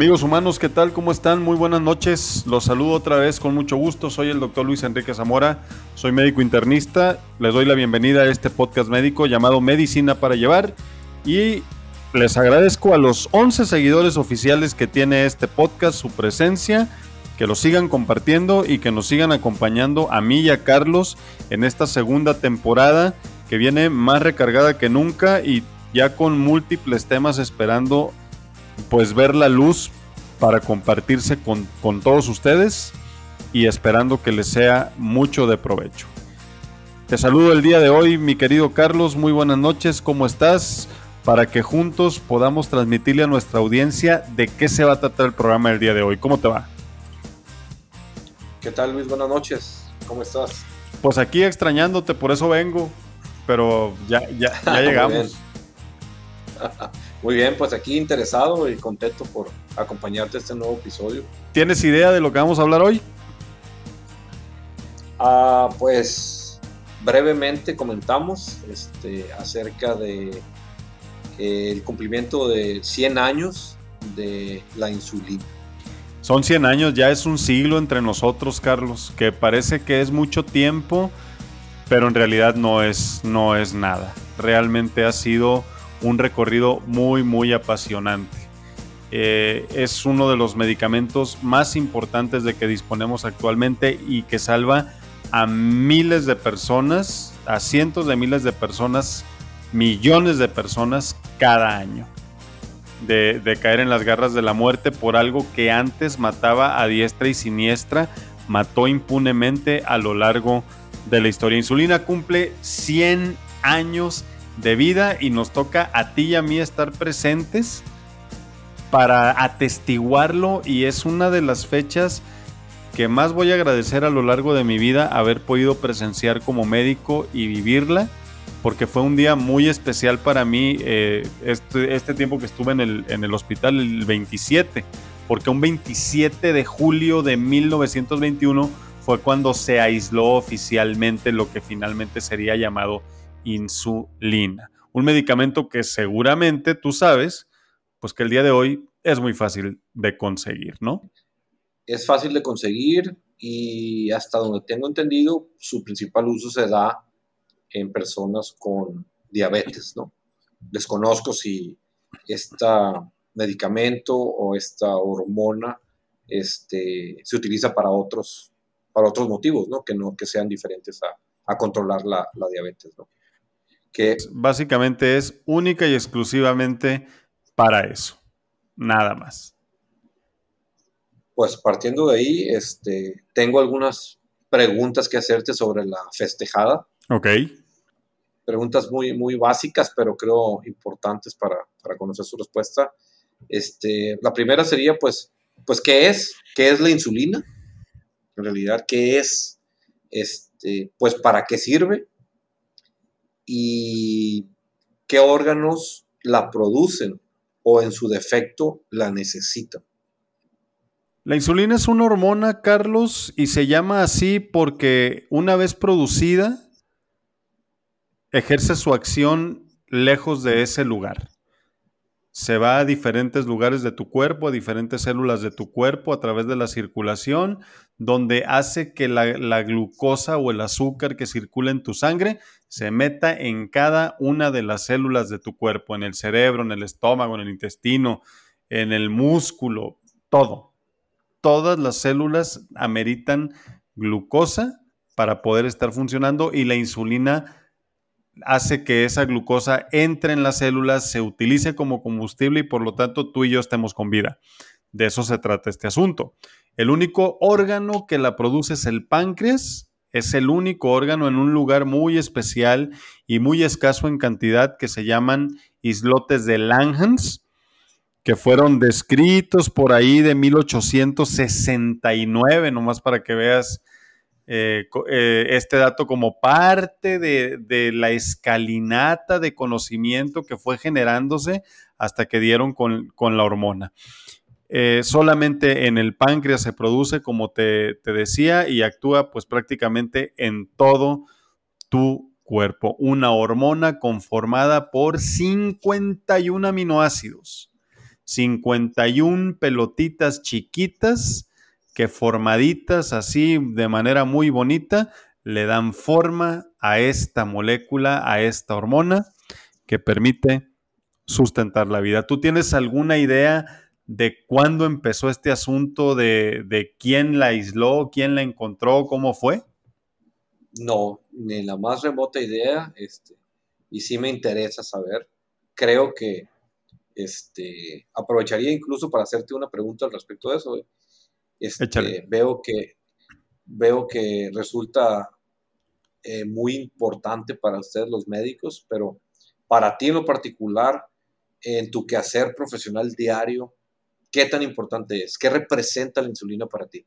Amigos humanos, ¿qué tal? ¿Cómo están? Muy buenas noches. Los saludo otra vez con mucho gusto. Soy el doctor Luis Enrique Zamora. Soy médico internista. Les doy la bienvenida a este podcast médico llamado Medicina para Llevar. Y les agradezco a los 11 seguidores oficiales que tiene este podcast su presencia, que lo sigan compartiendo y que nos sigan acompañando a mí y a Carlos en esta segunda temporada que viene más recargada que nunca y ya con múltiples temas esperando pues ver la luz para compartirse con, con todos ustedes y esperando que les sea mucho de provecho. Te saludo el día de hoy, mi querido Carlos, muy buenas noches, ¿cómo estás? Para que juntos podamos transmitirle a nuestra audiencia de qué se va a tratar el programa del día de hoy. ¿Cómo te va? ¿Qué tal Luis? Buenas noches, ¿cómo estás? Pues aquí extrañándote, por eso vengo, pero ya, ya, ya llegamos. Muy bien, pues aquí interesado y contento por acompañarte a este nuevo episodio. ¿Tienes idea de lo que vamos a hablar hoy? Ah, pues brevemente comentamos este, acerca de eh, el cumplimiento de 100 años de la insulina. Son 100 años, ya es un siglo entre nosotros, Carlos, que parece que es mucho tiempo, pero en realidad no es, no es nada. Realmente ha sido un recorrido muy, muy apasionante. Eh, es uno de los medicamentos más importantes de que disponemos actualmente y que salva a miles de personas, a cientos de miles de personas, millones de personas cada año. De, caer en las garras de la muerte por algo que antes mataba a diestra y siniestra, mató impunemente a lo largo de la historia. Insulina cumple 100 años de vida y nos toca a ti y a mí estar presentes para atestiguarlo. Y es una de las fechas que más voy a agradecer a lo largo de mi vida haber podido presenciar como médico y vivirla porque fue un día muy especial para mí eh, este, este, tiempo que estuve en el, en el hospital el 27 porque un 27 de julio de 1921 fue cuando se aisló oficialmente lo que finalmente sería llamado insulina. Un medicamento que seguramente tú sabes, pues que el día de hoy es muy fácil de conseguir, ¿no? Es fácil de conseguir y hasta donde tengo entendido, su principal uso se da en personas con diabetes, ¿no? Desconozco si este medicamento o esta hormona este, se utiliza para otros, para otros motivos, ¿no? Que, no, que sean diferentes a, controlar la, la diabetes, ¿no? Que básicamente es única y exclusivamente para eso, nada más. Pues partiendo de ahí, este, tengo algunas preguntas que hacerte sobre la festejada. Ok. Preguntas muy, muy básicas, pero creo importantes para, conocer su respuesta. Este, la primera sería, pues, pues, ¿qué es? ¿Qué es la insulina? En realidad, ¿qué es? Este, pues, ¿para qué sirve? Y qué órganos la producen o en su defecto la necesitan. La insulina es una hormona, Carlos, y se llama así porque una vez producida ejerce su acción lejos de ese lugar se va a diferentes lugares de tu cuerpo, a diferentes células de tu cuerpo a través de la circulación, donde hace que la, glucosa o el azúcar que circula en tu sangre se meta en cada una de las células de tu cuerpo, en el cerebro, en el estómago, en el intestino, en el músculo, todo. Todas las células ameritan glucosa para poder estar funcionando y la insulina hace que esa glucosa entre en las células, se utilice como combustible y por lo tanto tú y yo estemos con vida. De eso se trata este asunto. El único órgano que la produce es el páncreas. Es el único órgano en un lugar muy especial y muy escaso en cantidad que se llaman islotes de Langhans, que fueron descritos por ahí de 1869, nomás para que veas eh, eh, este dato como parte de, la escalinata de conocimiento que fue generándose hasta que dieron con, la hormona. Eh, solamente en el páncreas se produce, como te, te, decía, y actúa pues prácticamente en todo tu cuerpo. Una hormona conformada por 51 aminoácidos. 51 pelotitas chiquitas que formaditas así de manera muy bonita le dan forma a esta molécula, a esta hormona que permite sustentar la vida. ¿Tú tienes alguna idea de cuándo empezó este asunto, de, quién la aisló, quién la encontró, cómo fue? No, ni la más remota idea, este, y sí me interesa saber. Creo que este, aprovecharía incluso para hacerte una pregunta al respecto de eso. Este, veo que veo que resulta eh, muy importante para ustedes los médicos, pero para ti en lo particular, en tu quehacer profesional diario, ¿qué tan importante es? ¿Qué representa la insulina para ti?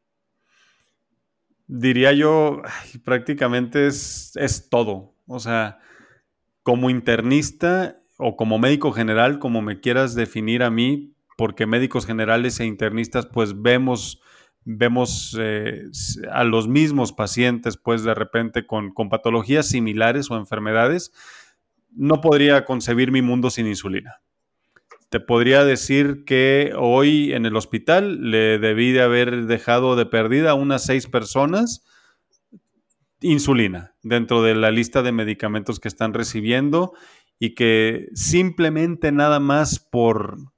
Diría yo, prácticamente es, es todo. O sea, como internista o como médico general, como me quieras definir a mí, porque médicos generales e internistas pues vemos, vemos eh, a los mismos pacientes pues de repente con, con patologías similares o enfermedades, no podría concebir mi mundo sin insulina. Te podría decir que hoy en el hospital le debí de haber dejado de perdida a unas seis personas insulina dentro de la lista de medicamentos que están recibiendo y que simplemente nada más por,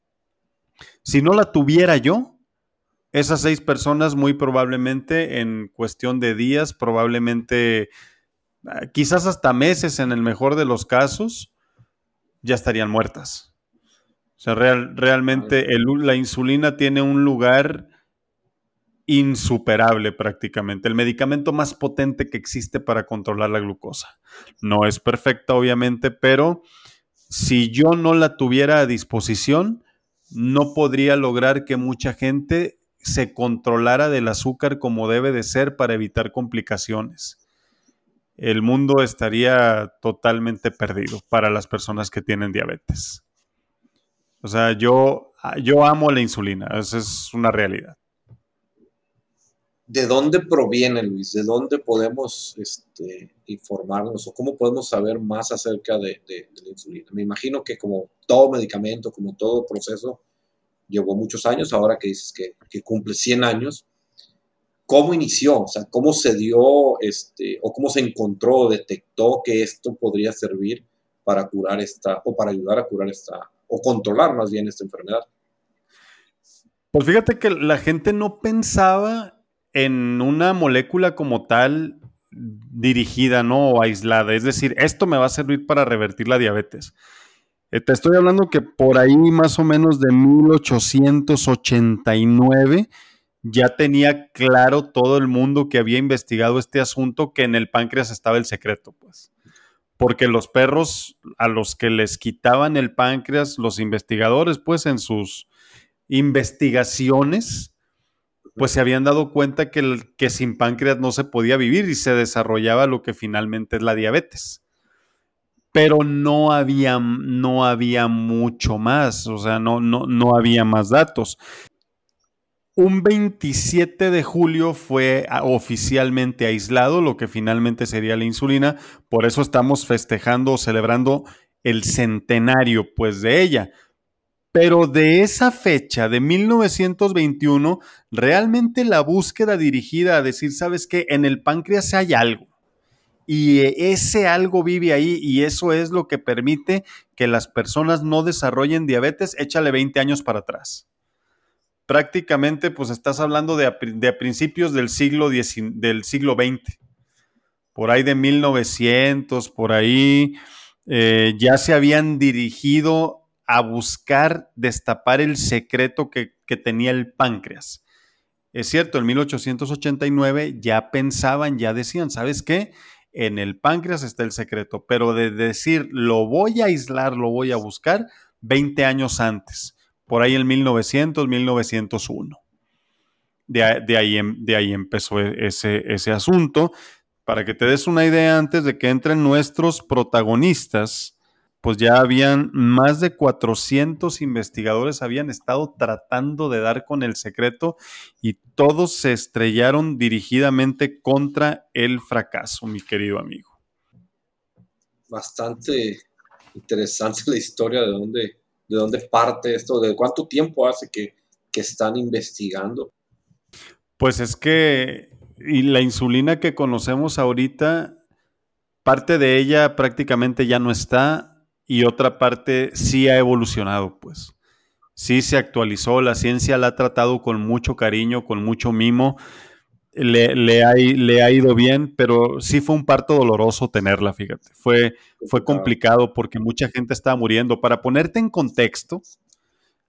si no la tuviera yo, esas seis personas muy probablemente en cuestión de días, probablemente ah, quizás hasta meses en el mejor de los casos, ya estarían muertas. Realmente la insulina tiene un lugar insuperable prácticamente, el medicamento más potente que existe para controlar la glucosa. No es perfecta, obviamente, pero si yo no la tuviera a disposición, no podría lograr que mucha gente se controlara del azúcar como debe de ser para evitar complicaciones. El mundo estaría totalmente perdido para las personas que tienen diabetes. O sea, yo, yo amo la insulina, esa es una realidad. ¿De dónde proviene, Luis? ¿De dónde podemos este, informarnos o cómo podemos saber más acerca de, la insulina? Me imagino que como todo medicamento, como todo proceso, llevó muchos años, ahora que dices que, cumple 100 años, ¿cómo inició? O sea, ¿cómo se dio este, o cómo se encontró, detectó que esto podría servir para curar esta, o para ayudar a curar esta o controlar más bien esta enfermedad. Pues fíjate que la gente no pensaba en una molécula como tal dirigida, ¿no? O aislada. Es decir, esto me va a servir para revertir la diabetes. Eh, te estoy hablando que por ahí más o menos de 1889 ya tenía claro todo el mundo que había investigado este asunto que en el páncreas estaba el secreto, pues porque los perros a los que les quitaban el páncreas, los investigadores, pues en sus investigaciones, pues se habían dado cuenta que, que sin páncreas no se podía vivir y se desarrollaba lo que finalmente es la diabetes. Pero no había, no había mucho más, o sea, no, no, no había más datos. Un 27 de julio fue ah, oficialmente aislado, lo que finalmente sería la insulina. Por eso estamos festejando o celebrando el centenario, pues, de ella. Pero de esa fecha, de 1921, realmente la búsqueda dirigida a decir, ¿sabes qué? En el páncreas hay algo. Y ese algo vive ahí y eso es lo que permite que las personas no desarrollen diabetes. Échale 20 años para atrás prácticamente pues estás hablando de, principios del siglo, del siglo XX, por ahí de 1900, por ahí eh, ya se habían dirigido a buscar destapar el secreto que, que tenía el páncreas. Es cierto, en 1889 ya pensaban, ya decían, ¿sabes qué? En el páncreas está el secreto, pero de decir, lo voy a aislar, lo voy a buscar, 20 años antes por ahí en 1900, 1901. De, ahí, em, de ahí empezó e, ese, ese asunto. Para que te des una idea, antes de que entren nuestros protagonistas, pues ya habían más de 400 investigadores habían estado tratando de dar con el secreto y todos se estrellaron dirigidamente contra el fracaso, mi querido amigo. Bastante interesante la historia de dónde de dónde parte esto, de cuánto tiempo hace que, que están investigando. Pues es que y la insulina que conocemos ahorita, parte de ella prácticamente ya no está y otra parte sí ha evolucionado, pues. Sí se actualizó, la ciencia la ha tratado con mucho cariño, con mucho mimo, le, le, ha, le ha ido bien, pero sí fue un parto doloroso tenerla, fíjate. Fue, fue complicado porque mucha gente estaba muriendo. Para ponerte en contexto,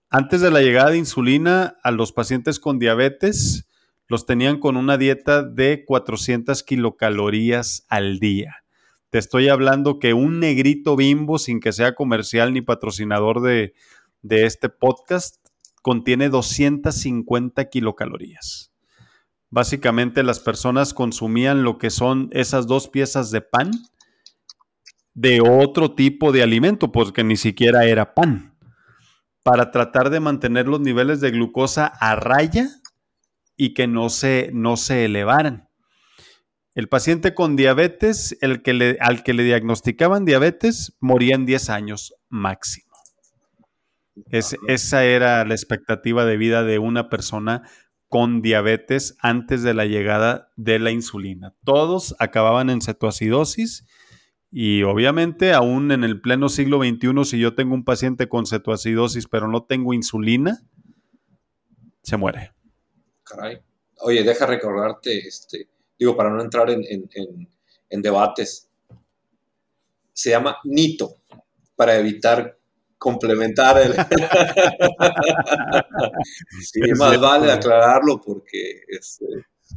antes de la llegada de insulina a los pacientes con diabetes, los tenían con una dieta de 400 kilocalorías al día. Te estoy hablando que un negrito bimbo, sin que sea comercial ni patrocinador de, este podcast, contiene 250 kilocalorías. Básicamente las personas consumían lo que son esas dos piezas de pan de otro tipo de alimento, porque ni siquiera era pan, para tratar de mantener los niveles de glucosa a raya y que no se, no se elevaran. El paciente con diabetes, el que le, al que le diagnosticaban diabetes, moría en 10 años máximo. esa era la expectativa de vida de una persona con diabetes antes de la llegada de la insulina. Todos acababan en cetoacidosis y obviamente aún en el pleno siglo XXI, si yo tengo un paciente con cetoacidosis pero no tengo insulina, se muere caray. Oye, deja recordarte, este, digo, para no entrar en, debates, se llama NITO, para evitar complementar el... sí, más vale aclararlo porque este, sí,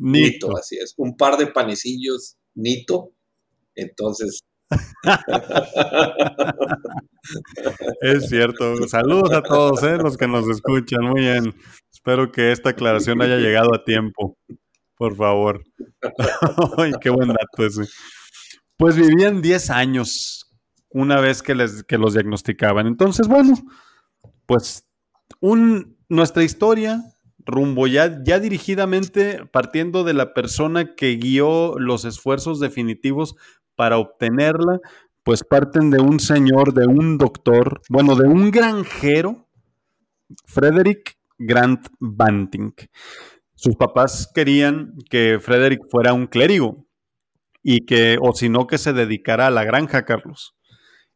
Nito, así es. Un par de panecillos Nito, entonces... es cierto. Saludos a todos ¿eh? los que nos escuchan. Muy bien. Espero que esta aclaración haya llegado a tiempo, por favor. Ay, qué buen dato ese. Pues vivían 10 años una vez que, les, que los diagnosticaban. Entonces, bueno, pues nuestra historia rumbo ya, ya dirigidamente partiendo de la persona que guió los esfuerzos definitivos para obtenerla, pues parten de un señor, de un doctor, bueno, de un granjero, Frederick Grant Banting. Sus papás querían que Frederick fuera un clérigo y que, o si no, que se dedicara a la granja, Carlos.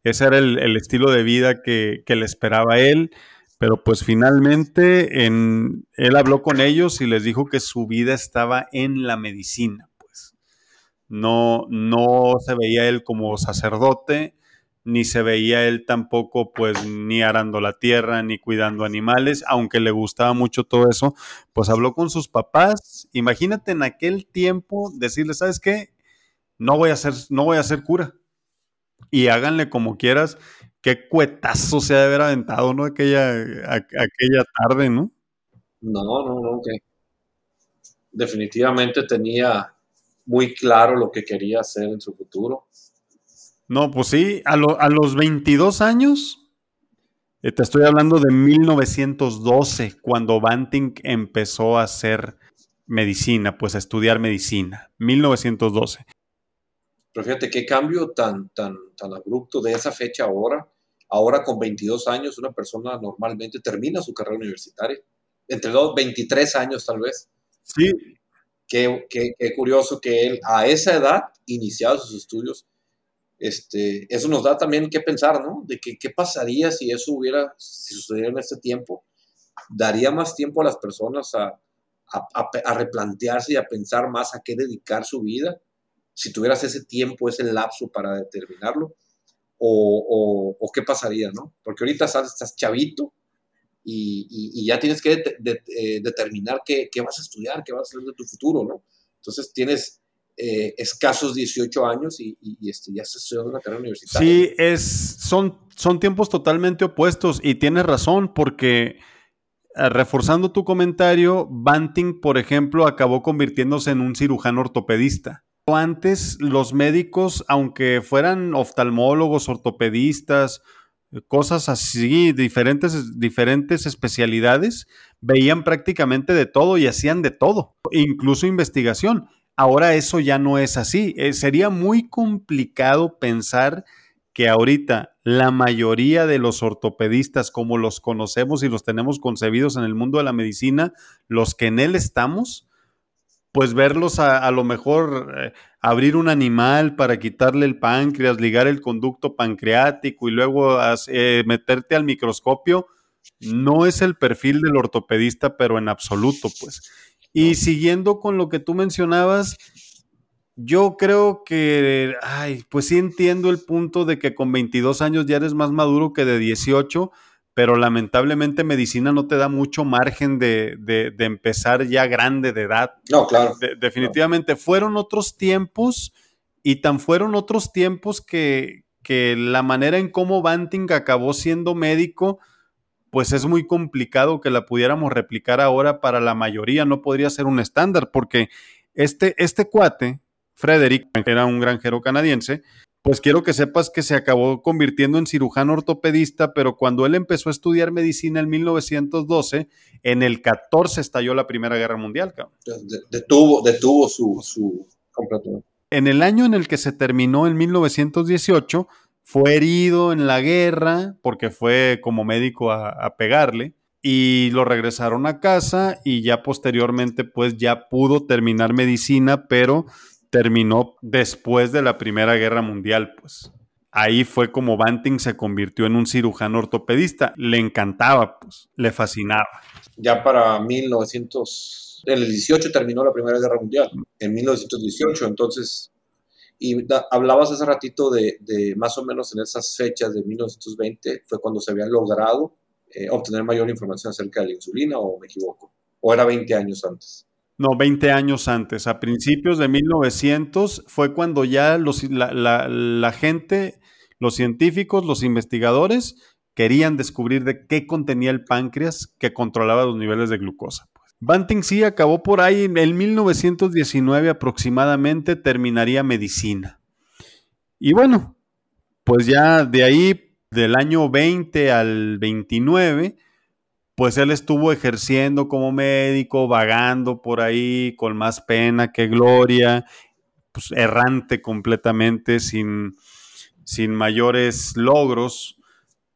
Ese era el, estilo de vida que, le esperaba a él, pero pues finalmente él habló con ellos y les dijo que su vida estaba en la medicina, pues. No, no se veía él como sacerdote, ni se veía él tampoco pues ni arando la tierra, ni cuidando animales, aunque le gustaba mucho todo eso, pues habló con sus papás. Imagínate en aquel tiempo decirle, ¿sabes qué? No voy a ser, no voy a ser cura. Y háganle como quieras. Qué cuetazo se ha de haber aventado, ¿no? Aquella, aquella tarde, ¿no? No, no, no, que definitivamente tenía muy claro lo que quería hacer en su futuro no, pues sí, a, los 22 años, eh, te estoy hablando de 1912, cuando Banting empezó a hacer medicina, pues a estudiar medicina, 1912. Pero fíjate qué cambio tan, tan, tan abrupto de esa fecha ahora. Ahora con 22 años una persona normalmente termina su carrera universitaria. Entre los 23 años tal vez. Sí. Qué, qué, qué curioso que él a esa edad, iniciado sus estudios, este, eso nos da también que pensar, ¿no? De que, qué pasaría si eso hubiera, si sucediera en este tiempo. Daría más tiempo a las personas a, a, replantearse y a pensar más a qué dedicar su vida, si tuvieras ese tiempo, ese lapso para determinarlo, o, qué pasaría, ¿no? Porque ahorita estás, estás chavito y, y, ya tienes que eh, determinar qué, vas a estudiar, qué vas a hacer de tu futuro, ¿no? Entonces tienes eh, escasos 18 años y, este, ya está estudiando una carrera universitaria. Sí, es, son, son tiempos totalmente opuestos y tienes razón porque eh, reforzando tu comentario, Banting, por ejemplo, acabó convirtiéndose en un cirujano ortopedista. Antes los médicos, aunque fueran oftalmólogos, ortopedistas, cosas así, diferentes, diferentes especialidades, veían prácticamente de todo y hacían de todo, incluso investigación. Ahora eso ya no es así. Eh, sería muy complicado pensar que ahorita la mayoría de los ortopedistas, como los conocemos y los tenemos concebidos en el mundo de la medicina, los que en él estamos, pues verlos a, lo mejor eh, abrir un animal para quitarle el páncreas, ligar el conducto pancreático y luego eh, meterte al microscopio, no es el perfil del ortopedista, pero en absoluto, pues. Y siguiendo con lo que tú mencionabas, yo creo que, ay, pues sí entiendo el punto de que con 22 años ya eres más maduro que de 18, pero lamentablemente medicina no te da mucho margen de, empezar ya grande de edad. No, claro. definitivamente fueron otros tiempos y tan fueron otros tiempos que, que la manera en cómo Banting acabó siendo médico, pues es muy complicado que la pudiéramos replicar ahora para la mayoría, no podría ser un estándar, porque este, este cuate, Frederick, era un granjero canadiense, pues quiero que sepas que se acabó convirtiendo en cirujano ortopedista, pero cuando él empezó a estudiar medicina en 1912, en el 14 estalló la Primera Guerra Mundial. Detuvo, detuvo su, su En el año en el que se terminó, en 1918, fue herido en la guerra porque fue como médico a, a pegarle y lo regresaron a casa y ya posteriormente pues ya pudo terminar medicina, pero terminó después de la Primera Guerra Mundial, pues. Ahí fue como Banting se convirtió en un cirujano ortopedista. Le encantaba, pues, le fascinaba. Ya para 1900, en el 18 terminó la Primera Guerra Mundial, en 1918, entonces, y hablabas hace ratito de, más o menos en esas fechas de 1920, fue cuando se había logrado eh, obtener mayor información acerca de la insulina, o me equivoco, o era 20 años antes. No, 20 años antes, a principios de 1900 fue cuando ya los, la, gente, los científicos, los investigadores querían descubrir de qué contenía el páncreas que controlaba los niveles de glucosa. Pues. Banting sí acabó por ahí, en 1919 aproximadamente terminaría medicina. Y bueno, pues ya de ahí, del año 20 al 29, pues él estuvo ejerciendo como médico, vagando por ahí con más pena que gloria, pues errante completamente, sin, sin mayores logros.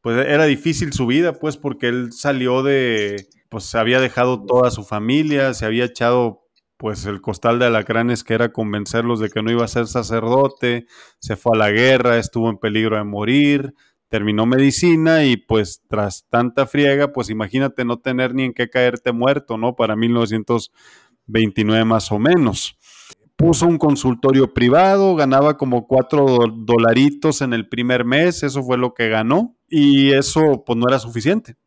Pues era difícil su vida, pues porque él salió de, pues había dejado toda su familia, se había echado pues el costal de alacranes que era convencerlos de que no iba a ser sacerdote, se fue a la guerra, estuvo en peligro de morir, terminó medicina y pues tras tanta friega, pues imagínate no tener ni en qué caerte muerto, ¿no? Para 1929 más o menos. Puso un consultorio privado, ganaba como cuatro dolaritos en el primer mes, eso fue lo que ganó y eso pues no era suficiente.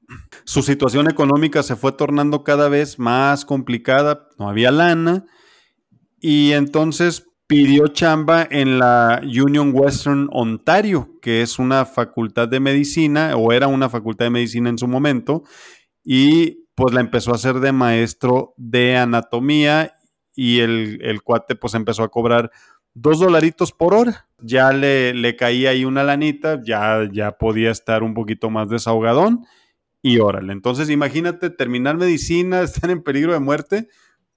Su situación económica se fue tornando cada vez más complicada, no había lana y entonces pidió chamba en la Union Western Ontario, que es una facultad de medicina, o era una facultad de medicina en su momento, y pues la empezó a hacer de maestro de anatomía y el, cuate pues empezó a cobrar dos dolaritos por hora. Ya le, le caía ahí una lanita, ya, ya podía estar un poquito más desahogadón y órale. Entonces imagínate terminar medicina, estar en peligro de muerte,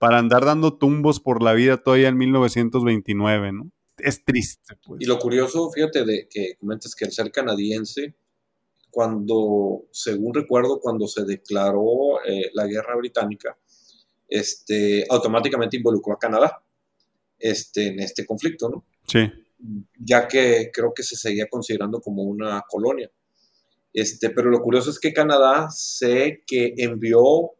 para andar dando tumbos por la vida todavía en 1929, ¿no? Es triste, pues. Y lo curioso, fíjate, de que comentas que el ser canadiense, cuando, según recuerdo, cuando se declaró eh, la guerra británica, este, automáticamente involucró a Canadá este, en este conflicto, ¿no? Sí. Ya que creo que se seguía considerando como una colonia. Este, pero lo curioso es que Canadá sé que envió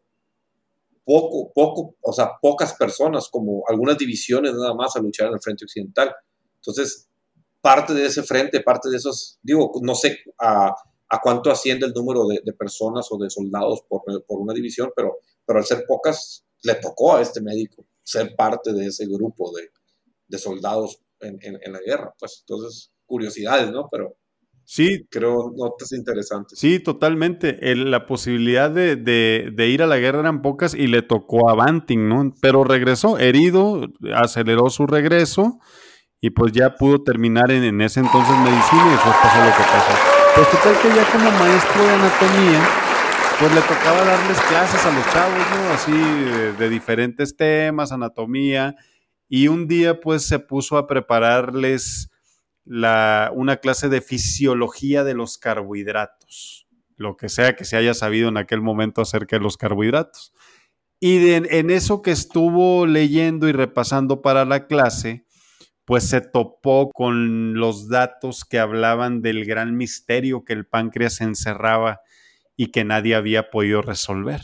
poco, poco, o sea, pocas personas, como algunas divisiones nada más a luchar en el frente occidental. Entonces, parte de ese frente, parte de esos, digo, no sé a, a cuánto asciende el número de, de, personas o de soldados por, por, una división, pero, pero al ser pocas, le tocó a este médico ser parte de ese grupo de, de soldados en, en, en, la guerra. Pues entonces, curiosidades, ¿no? Pero, Sí. Creo notas interesantes. Sí, totalmente. la posibilidad de, ir a la guerra eran pocas y le tocó a Banting, ¿no? Pero regresó herido, aceleró su regreso y pues ya pudo terminar en, ese entonces medicina y después pasó lo que pasó. Pues total que ya como maestro de anatomía, pues le tocaba darles clases a los chavos, ¿no? Así de diferentes temas, anatomía. Y un día pues se puso a prepararles la, una clase de fisiología de los carbohidratos, lo que sea que se haya sabido en aquel momento acerca de los carbohidratos. Y en eso que estuvo leyendo y repasando para la clase, pues se topó con los datos que hablaban del gran misterio que el páncreas encerraba y que nadie había podido resolver.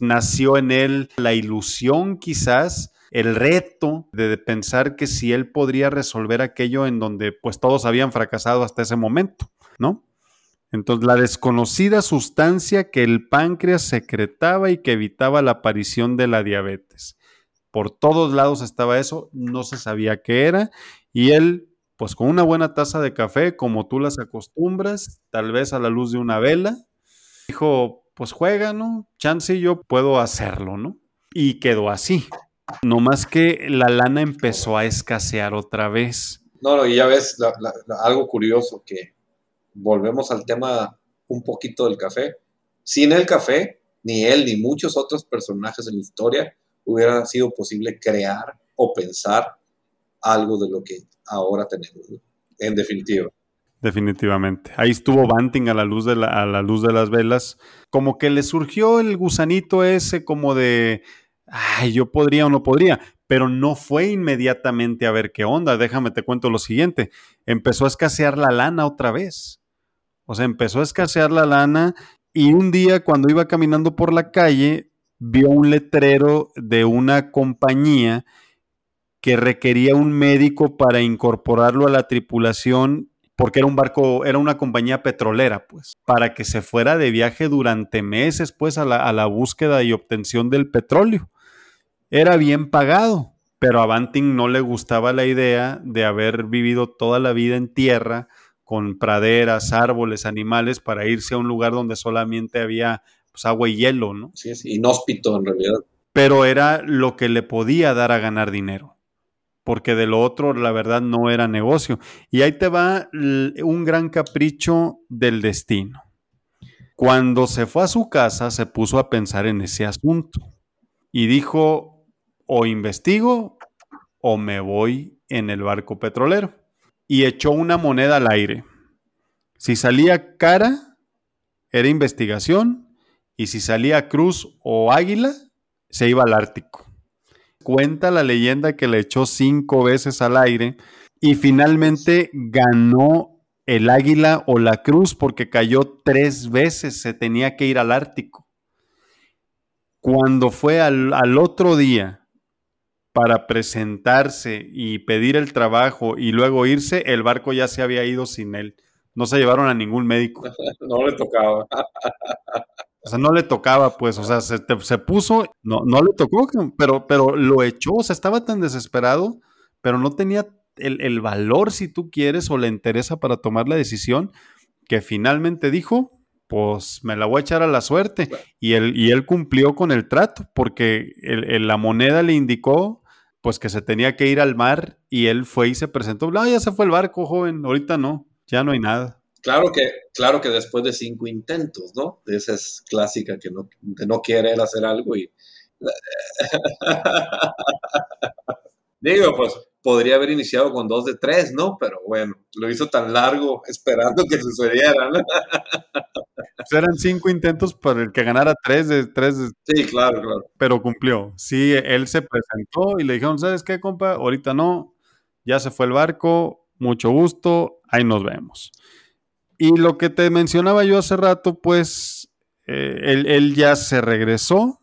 Nació en él la ilusión quizás, el reto de pensar que si él podría resolver aquello en donde pues todos habían fracasado hasta ese momento, ¿no? Entonces, la desconocida sustancia que el páncreas secretaba y que evitaba la aparición de la diabetes. Por todos lados estaba eso, no se sabía qué era, y él, pues con una buena taza de café, como tú las acostumbras, tal vez a la luz de una vela, dijo, pues juega, ¿no? Chance yo puedo hacerlo, ¿no? Y quedó así. No más que la lana empezó a escasear otra vez. No, no, y ya ves algo curioso que volvemos al tema un poquito del café. Sin el café, ni él ni muchos otros personajes en la historia hubiera sido posible crear o pensar algo de lo que ahora tenemos, en definitiva. Definitivamente. Ahí estuvo Banting a la luz de a la luz de las velas. Como que le surgió el gusanito ese como de, ay, yo podría o no podría, pero no fue inmediatamente a ver qué onda. Déjame te cuento lo siguiente. Empezó a escasear la lana otra vez. O sea, empezó a escasear la lana y un día cuando iba caminando por la calle vio un letrero de una compañía que requería un médico para incorporarlo a la tripulación porque era un barco, era una compañía petrolera, pues, para que se fuera de viaje durante meses, pues, a la, a la búsqueda y obtención del petróleo. Era bien pagado, pero a Banting no le gustaba la idea de haber vivido toda la vida en tierra, con praderas, árboles, animales, para irse a un lugar donde solamente había pues, agua y hielo, ¿no? Sí, es inhóspito en realidad. Pero era lo que le podía dar a ganar dinero, porque de lo otro, la verdad, no era negocio. Y ahí te va un gran capricho del destino. Cuando se fue a su casa, se puso a pensar en ese asunto y dijo, o investigo o me voy en el barco petrolero y echó una moneda al aire. Si salía cara, era investigación, y si salía cruz o águila, se iba al Ártico. Cuenta la leyenda que le echó cinco veces al aire y finalmente ganó el águila o la cruz porque cayó tres veces, se tenía que ir al Ártico. Cuando fue al, al otro día para presentarse y pedir el trabajo y luego irse, el barco ya se había ido sin él. No se llevaron a ningún médico. no le tocaba. O sea, no le tocaba, pues, o sea, se, se, puso, no, no le tocó, pero, pero lo echó, o sea, estaba tan desesperado, pero no tenía el, el valor, si tú quieres, o le interesa para tomar la decisión, que finalmente dijo, pues me la voy a echar a la suerte. Y él, y él cumplió con el trato, porque el, la moneda le indicó pues que se tenía que ir al mar y él fue y se presentó. No, ya se fue el barco, joven, ahorita no, ya no hay nada. Claro que, claro que después de cinco intentos, ¿no? Esa es clásica que no, no quiere él hacer algo y... Digo, pues podría haber iniciado con dos de tres, ¿no? Pero bueno, lo hizo tan largo esperando que sucediera, ¿no? Eran cinco intentos para el que ganara tres de tres. sí, claro, claro. Pero cumplió. Sí, él se presentó y le dijeron, ¿sabes qué, compa? Ahorita no, ya se fue el barco, mucho gusto, ahí nos vemos. Y lo que te mencionaba yo hace rato, pues eh, él, él ya se regresó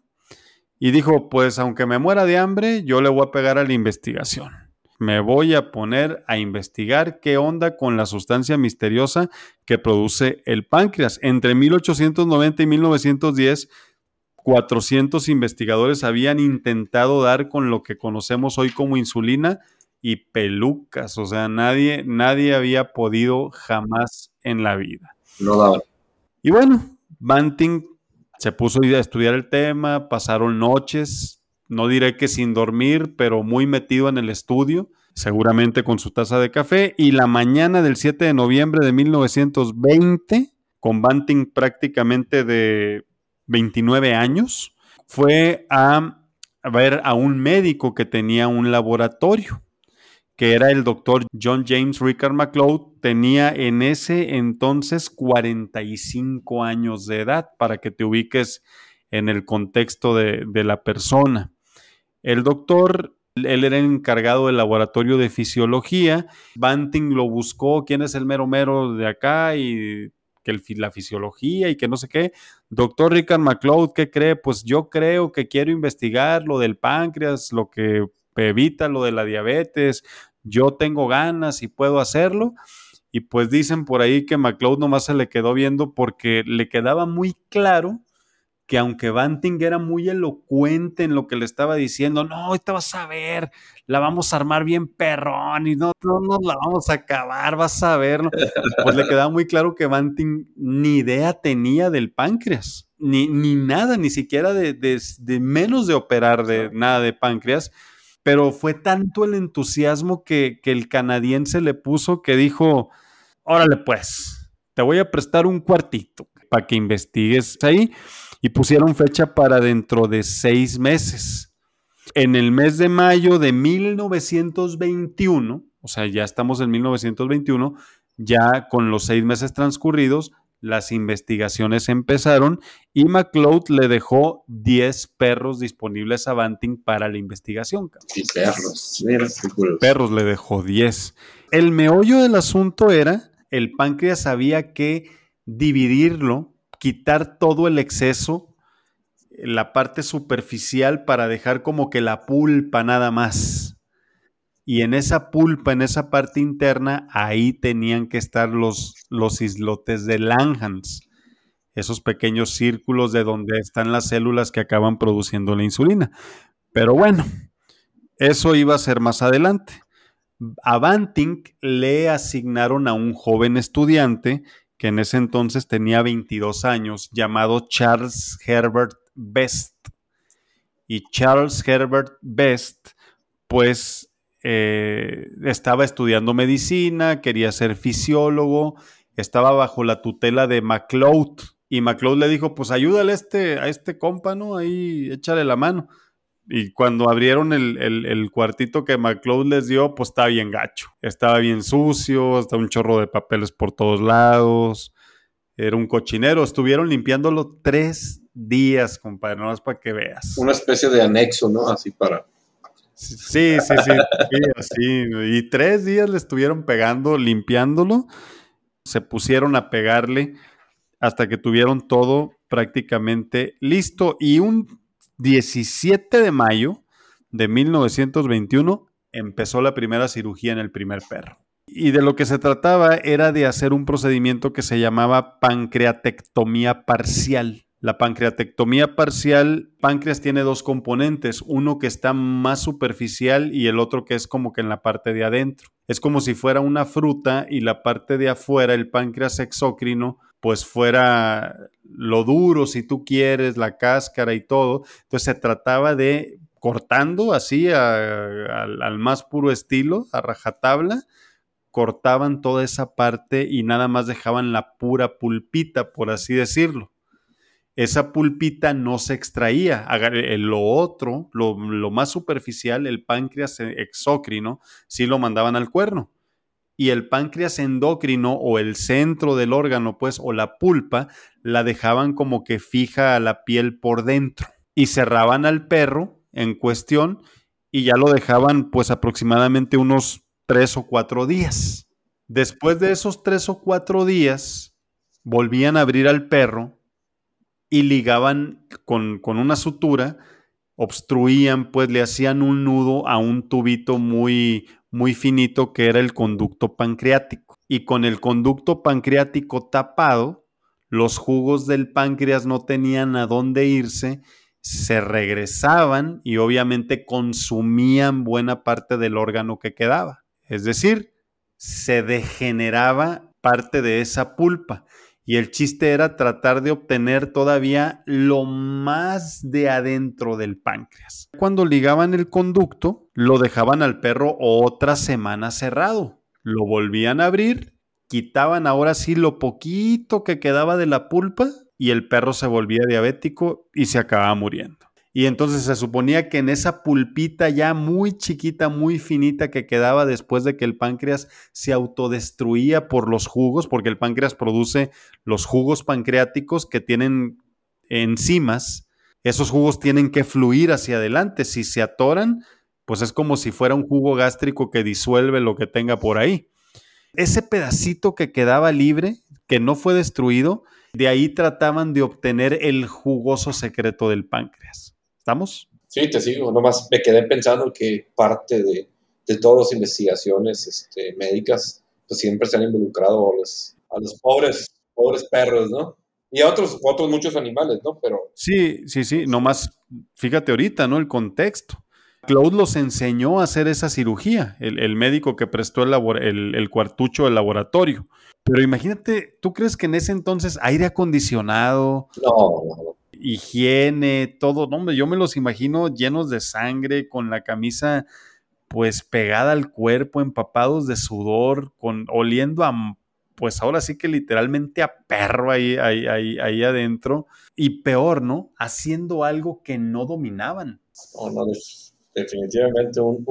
y dijo, pues aunque me muera de hambre, yo le voy a pegar a la investigación me voy a poner a investigar qué onda con la sustancia misteriosa que produce el páncreas. Entre 1890 y 1910, 400 investigadores habían intentado dar con lo que conocemos hoy como insulina y pelucas. O sea, nadie, nadie había podido jamás en la vida. No Y bueno, Banting se puso a estudiar el tema, pasaron noches, no diré que sin dormir, pero muy metido en el estudio, seguramente con su taza de café, y la mañana del 7 de noviembre de 1920, con Banting prácticamente de 29 años, fue a ver a un médico que tenía un laboratorio que era el doctor John James Rickard McLeod, tenía en ese entonces 45 años de edad, para que te ubiques en el contexto de la persona. El doctor él era encargado del laboratorio de fisiología. Banting lo buscó, quién es el mero mero de acá y que la fisiología y que no sé qué. Doctor Richard McLeod, ¿qué cree? Pues yo creo que quiero investigar lo del páncreas, lo que evita lo de la diabetes. Yo tengo ganas y puedo hacerlo. Y pues dicen por ahí que McLeod nomás se le quedó viendo porque le quedaba muy claro que aunque Banting era muy elocuente en lo que le estaba diciendo, no, ahorita vas a ver, la vamos a armar bien perrón y no, no nos la vamos a acabar, vas a ver. Pues le quedaba muy claro que Banting ni idea tenía del páncreas, ni, ni nada, ni siquiera de, de, menos de operar de nada de páncreas. Pero fue tanto el entusiasmo que, que el canadiense le puso que dijo, órale pues, te voy a prestar un cuartito para que investigues ahí y pusieron fecha para dentro de seis meses. En el mes de mayo de 1921, o sea, ya estamos en 1921, ya con los seis meses transcurridos, las investigaciones empezaron y McLeod le dejó 10 perros disponibles a Banting para la investigación. Sí, perros. Perros le dejó 10. El meollo del asunto era, el páncreas había que dividirlo quitar todo el exceso, la parte superficial para dejar como que la pulpa nada más. Y en esa pulpa, en esa parte interna, ahí tenían que estar los, los islotes de Langhans, esos pequeños círculos de donde están las células que acaban produciendo la insulina. Pero bueno, eso iba a ser más adelante. A Banting le asignaron a un joven estudiante que en ese entonces tenía 22 años, llamado Charles Herbert Best. Y Charles Herbert Best, pues, eh, estaba estudiando medicina, quería ser fisiólogo, estaba bajo la tutela de MacLeod. Y MacLeod le dijo, pues ayúdale a este, a este compa, ¿no? Ahí échale la mano. Y cuando abrieron el, cuartito que McLeod les dio, pues estaba bien gacho. Estaba bien sucio, estaba un chorro de papeles por todos lados. Era un cochinero. Estuvieron limpiándolo tres días, compadre, no más para que veas. Una especie de anexo, ¿no? Así para. Sí, sí, sí, sí, Y tres días le estuvieron pegando, limpiándolo. Se pusieron a pegarle hasta que tuvieron todo prácticamente listo. Y un 17 de mayo de 1921 empezó la primera cirugía en el primer perro. Y de lo que se trataba era de hacer un procedimiento que se llamaba pancreatectomía parcial. La pancreatectomía parcial, páncreas tiene dos componentes, uno que está más superficial y el otro que es como que en la parte de adentro. Es como si fuera una fruta y la parte de afuera, el páncreas exócrino, pues fuera lo duro, si tú quieres, la cáscara y todo. Entonces se trataba de cortando así al más puro estilo, a rajatabla, cortaban toda esa parte y nada más dejaban la pura pulpita, por así decirlo esa pulpita no se extraía. Lo otro, lo, más superficial, el páncreas exócrino, sí lo mandaban al cuerno. Y el páncreas endocrino o el centro del órgano, pues, o la pulpa, la dejaban como que fija a la piel por dentro. Y cerraban al perro en cuestión y ya lo dejaban pues aproximadamente unos tres o cuatro días. Después de esos tres o cuatro días, volvían a abrir al perro y ligaban con, una sutura, obstruían, pues le hacían un nudo a un tubito muy, muy finito que era el conducto pancreático. Y con el conducto pancreático tapado, los jugos del páncreas no tenían a dónde irse, se regresaban y obviamente consumían buena parte del órgano que quedaba. Es decir, se degeneraba parte de esa pulpa y el chiste era tratar de obtener todavía lo más de adentro del páncreas. Cuando ligaban el conducto, lo dejaban al perro otra semana cerrado. Lo volvían a abrir, quitaban ahora sí lo poquito que quedaba de la pulpa y el perro se volvía diabético y se acababa muriendo. Y entonces se suponía que en esa pulpita ya muy chiquita, muy finita que quedaba después de que el páncreas se autodestruía por los jugos, porque el páncreas produce los jugos pancreáticos que tienen enzimas, esos jugos tienen que fluir hacia adelante. Si se atoran, pues es como si fuera un jugo gástrico que disuelve lo que tenga por ahí. Ese pedacito que quedaba libre, que no fue destruido, de ahí trataban de obtener el jugoso secreto del páncreas. ¿Estamos? Sí, te sigo. Nomás me quedé pensando que parte de, todas las investigaciones este, médicas pues siempre se han involucrado a los, a los pobres, pobres perros, ¿no? Y a otros, otros muchos animales, ¿no? Pero... Sí, sí, sí. Nomás fíjate ahorita, ¿no? El contexto. Claude los enseñó a hacer esa cirugía, el, médico que prestó el, el, cuartucho del laboratorio. Pero imagínate, ¿tú crees que en ese entonces aire acondicionado, no, higiene, todo? No, hombre, yo me los imagino llenos de sangre, con la camisa pues pegada al cuerpo, empapados de sudor, con oliendo a pues ahora sí que literalmente a perro ahí, ahí, ahí, ahí adentro. Y peor, ¿no? Haciendo algo que no dominaban. No, no, definitivamente un,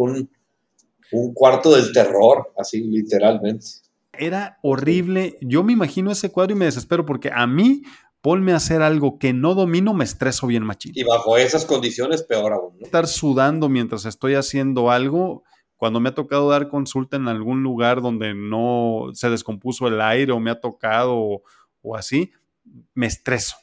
un, cuarto del terror, así literalmente. Era horrible. Yo me imagino ese cuadro y me desespero porque a mí, ponme a hacer algo que no domino, me estreso bien machín. Y bajo esas condiciones, peor aún. Estar sudando mientras estoy haciendo algo, cuando me ha tocado dar consulta en algún lugar donde no se descompuso el aire o me ha tocado o así, me estreso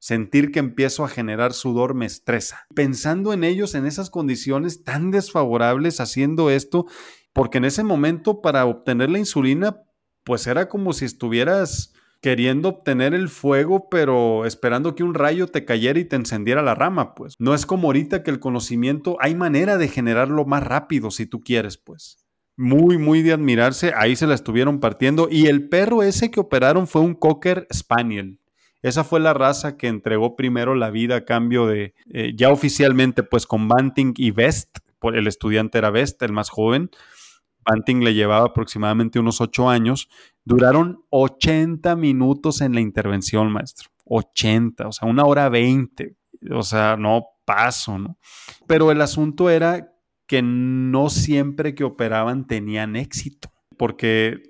Sentir que empiezo a generar sudor me estresa. Pensando en ellos en esas condiciones tan desfavorables haciendo esto, porque en ese momento para obtener la insulina, pues era como si estuvieras queriendo obtener el fuego, pero esperando que un rayo te cayera y te encendiera la rama, pues. No es como ahorita que el conocimiento, hay manera de generarlo más rápido si tú quieres, pues. Muy, muy de admirarse, ahí se la estuvieron partiendo. Y el perro ese que operaron fue un Cocker Spaniel. Esa fue la raza que entregó primero la vida a cambio de, eh, ya oficialmente, pues con Banting y Best, el estudiante era Best, el más joven. Banting le llevaba aproximadamente unos ocho años. Duraron 80 minutos en la intervención, maestro. 80, o sea, una hora 20. O sea, no paso, ¿no? Pero el asunto era que no siempre que operaban tenían éxito, porque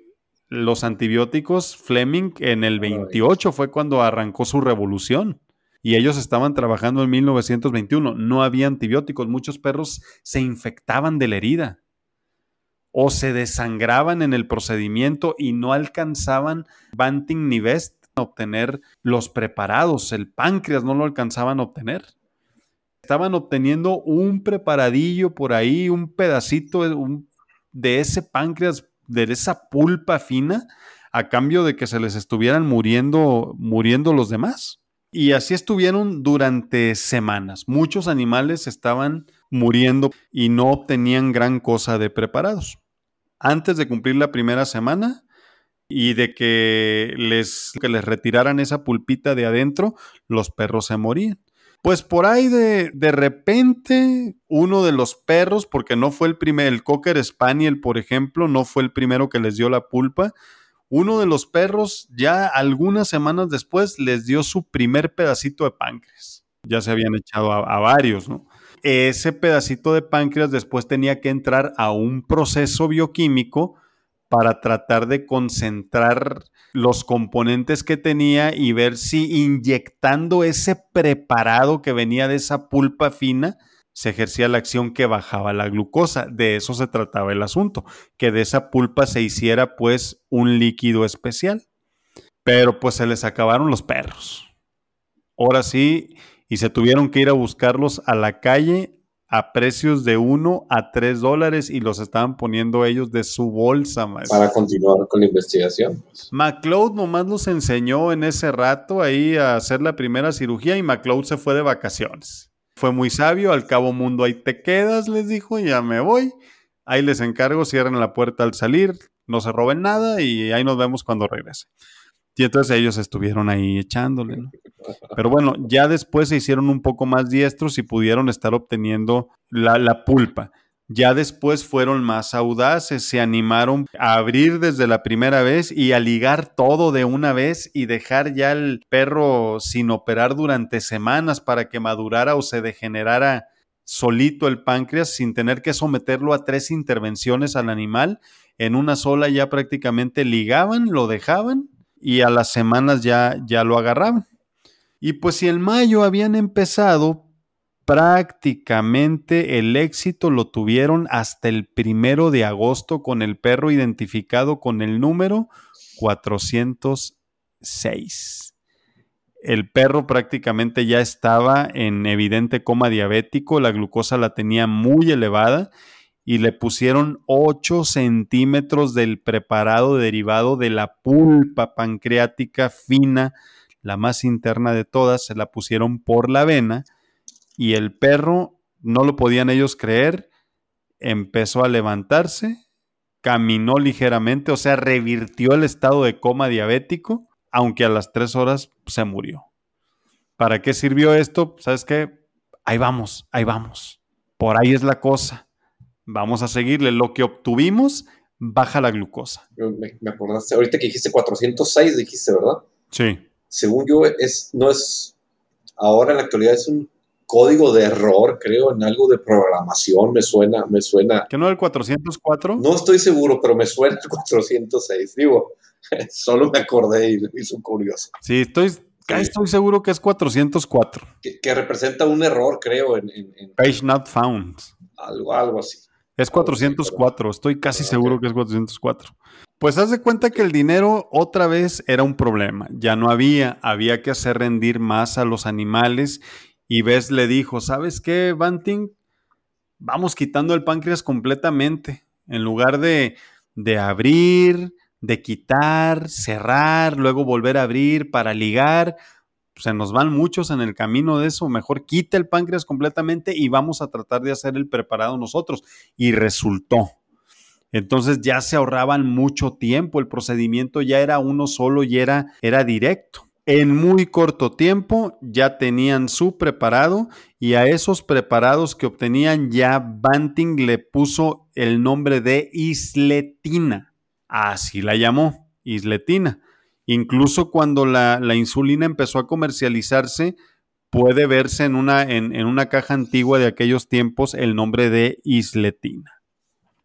los antibióticos, Fleming en el 28 fue cuando arrancó su revolución. Y ellos estaban trabajando en 1921. No había antibióticos. Muchos perros se infectaban de la herida o se desangraban en el procedimiento y no alcanzaban Banting ni Best a obtener los preparados. El páncreas no lo alcanzaban a obtener. Estaban obteniendo un preparadillo por ahí, un pedacito de, de ese páncreas de esa pulpa fina a cambio de que se les estuvieran muriendo, muriendo los demás. Y así estuvieron durante semanas. Muchos animales estaban muriendo y no obtenían gran cosa de preparados. Antes de cumplir la primera semana y de que les, que les retiraran esa pulpita de adentro, los perros se morían. Pues por ahí de, de repente uno de los perros, porque no fue el primer, el Cocker Spaniel, por ejemplo, no fue el primero que les dio la pulpa, uno de los perros ya algunas semanas después les dio su primer pedacito de páncreas. Ya se habían echado a, a varios, ¿no? Ese pedacito de páncreas después tenía que entrar a un proceso bioquímico para tratar de concentrar los componentes que tenía y ver si inyectando ese preparado que venía de esa pulpa fina se ejercía la acción que bajaba la glucosa. De eso se trataba el asunto, que de esa pulpa se hiciera pues un líquido especial. Pero pues se les acabaron los perros. Ahora sí, y se tuvieron que ir a buscarlos a la calle a precios de 1 a 3 dólares y los estaban poniendo ellos de su bolsa. Para continuar con la investigación. Pues. McLeod nomás nos enseñó en ese rato ahí a hacer la primera cirugía y McLeod se fue de vacaciones. Fue muy sabio, al cabo mundo ahí te quedas, les dijo, ya me voy. Ahí les encargo, cierren la puerta al salir, no se roben nada y ahí nos vemos cuando regrese. Y entonces ellos estuvieron ahí echándole, ¿no? Pero bueno, ya después se hicieron un poco más diestros y pudieron estar obteniendo la, pulpa. Ya después fueron más audaces, se animaron a abrir desde la primera vez y a ligar todo de una vez y dejar ya el perro sin operar durante semanas para que madurara o se degenerara solito el páncreas sin tener que someterlo a tres intervenciones al animal. En una sola ya prácticamente ligaban, lo dejaban y a las semanas ya, ya lo agarraban. Y pues si en mayo habían empezado, prácticamente el éxito lo tuvieron hasta el primero de agosto con el perro identificado con el número 406. El perro prácticamente ya estaba en evidente coma diabético, la glucosa la tenía muy elevada y le pusieron 8 centímetros del preparado derivado de la pulpa pancreática fina, la más interna de todas, se la pusieron por la vena y el perro, no lo podían ellos creer, empezó a levantarse, caminó ligeramente, o sea, revirtió el estado de coma diabético, aunque a las tres horas se murió. ¿Para qué sirvió esto? ¿Sabes qué? Ahí vamos, ahí vamos. Por ahí es la cosa. Vamos a seguirle. Lo que obtuvimos, baja la glucosa. Me, me acordaste, ahorita que dijiste 406, dijiste, ¿verdad? Sí. Según yo, es, no es, ahora en la actualidad es un código de error, creo, en algo de programación, me suena, me suena. ¿Que no el 404? No estoy seguro, pero me suena el 406, digo, solo me acordé y me hizo curioso. Sí, estoy, estoy seguro que es 404. Que, representa un error, creo, en, Page not found. Algo, algo así. Es 404, estoy casi ah, seguro que es 404. Pues haz de cuenta que el dinero otra vez era un problema. Ya no había, había que hacer rendir más a los animales y Bess le dijo, ¿sabes qué, Banting? Vamos quitando el páncreas completamente. En lugar de, de abrir, de quitar, cerrar, luego volver a abrir para ligar, se nos van muchos en el camino de eso. Mejor quita el páncreas completamente y vamos a tratar de hacer el preparado nosotros. Y resultó. Entonces ya se ahorraban mucho tiempo, el procedimiento ya era uno solo y era, era directo. En muy corto tiempo ya tenían su preparado y a esos preparados que obtenían ya Banting le puso el nombre de isletina. Así la llamó, isletina. Incluso cuando la, insulina empezó a comercializarse, puede verse en una, en, una caja antigua de aquellos tiempos el nombre de isletina.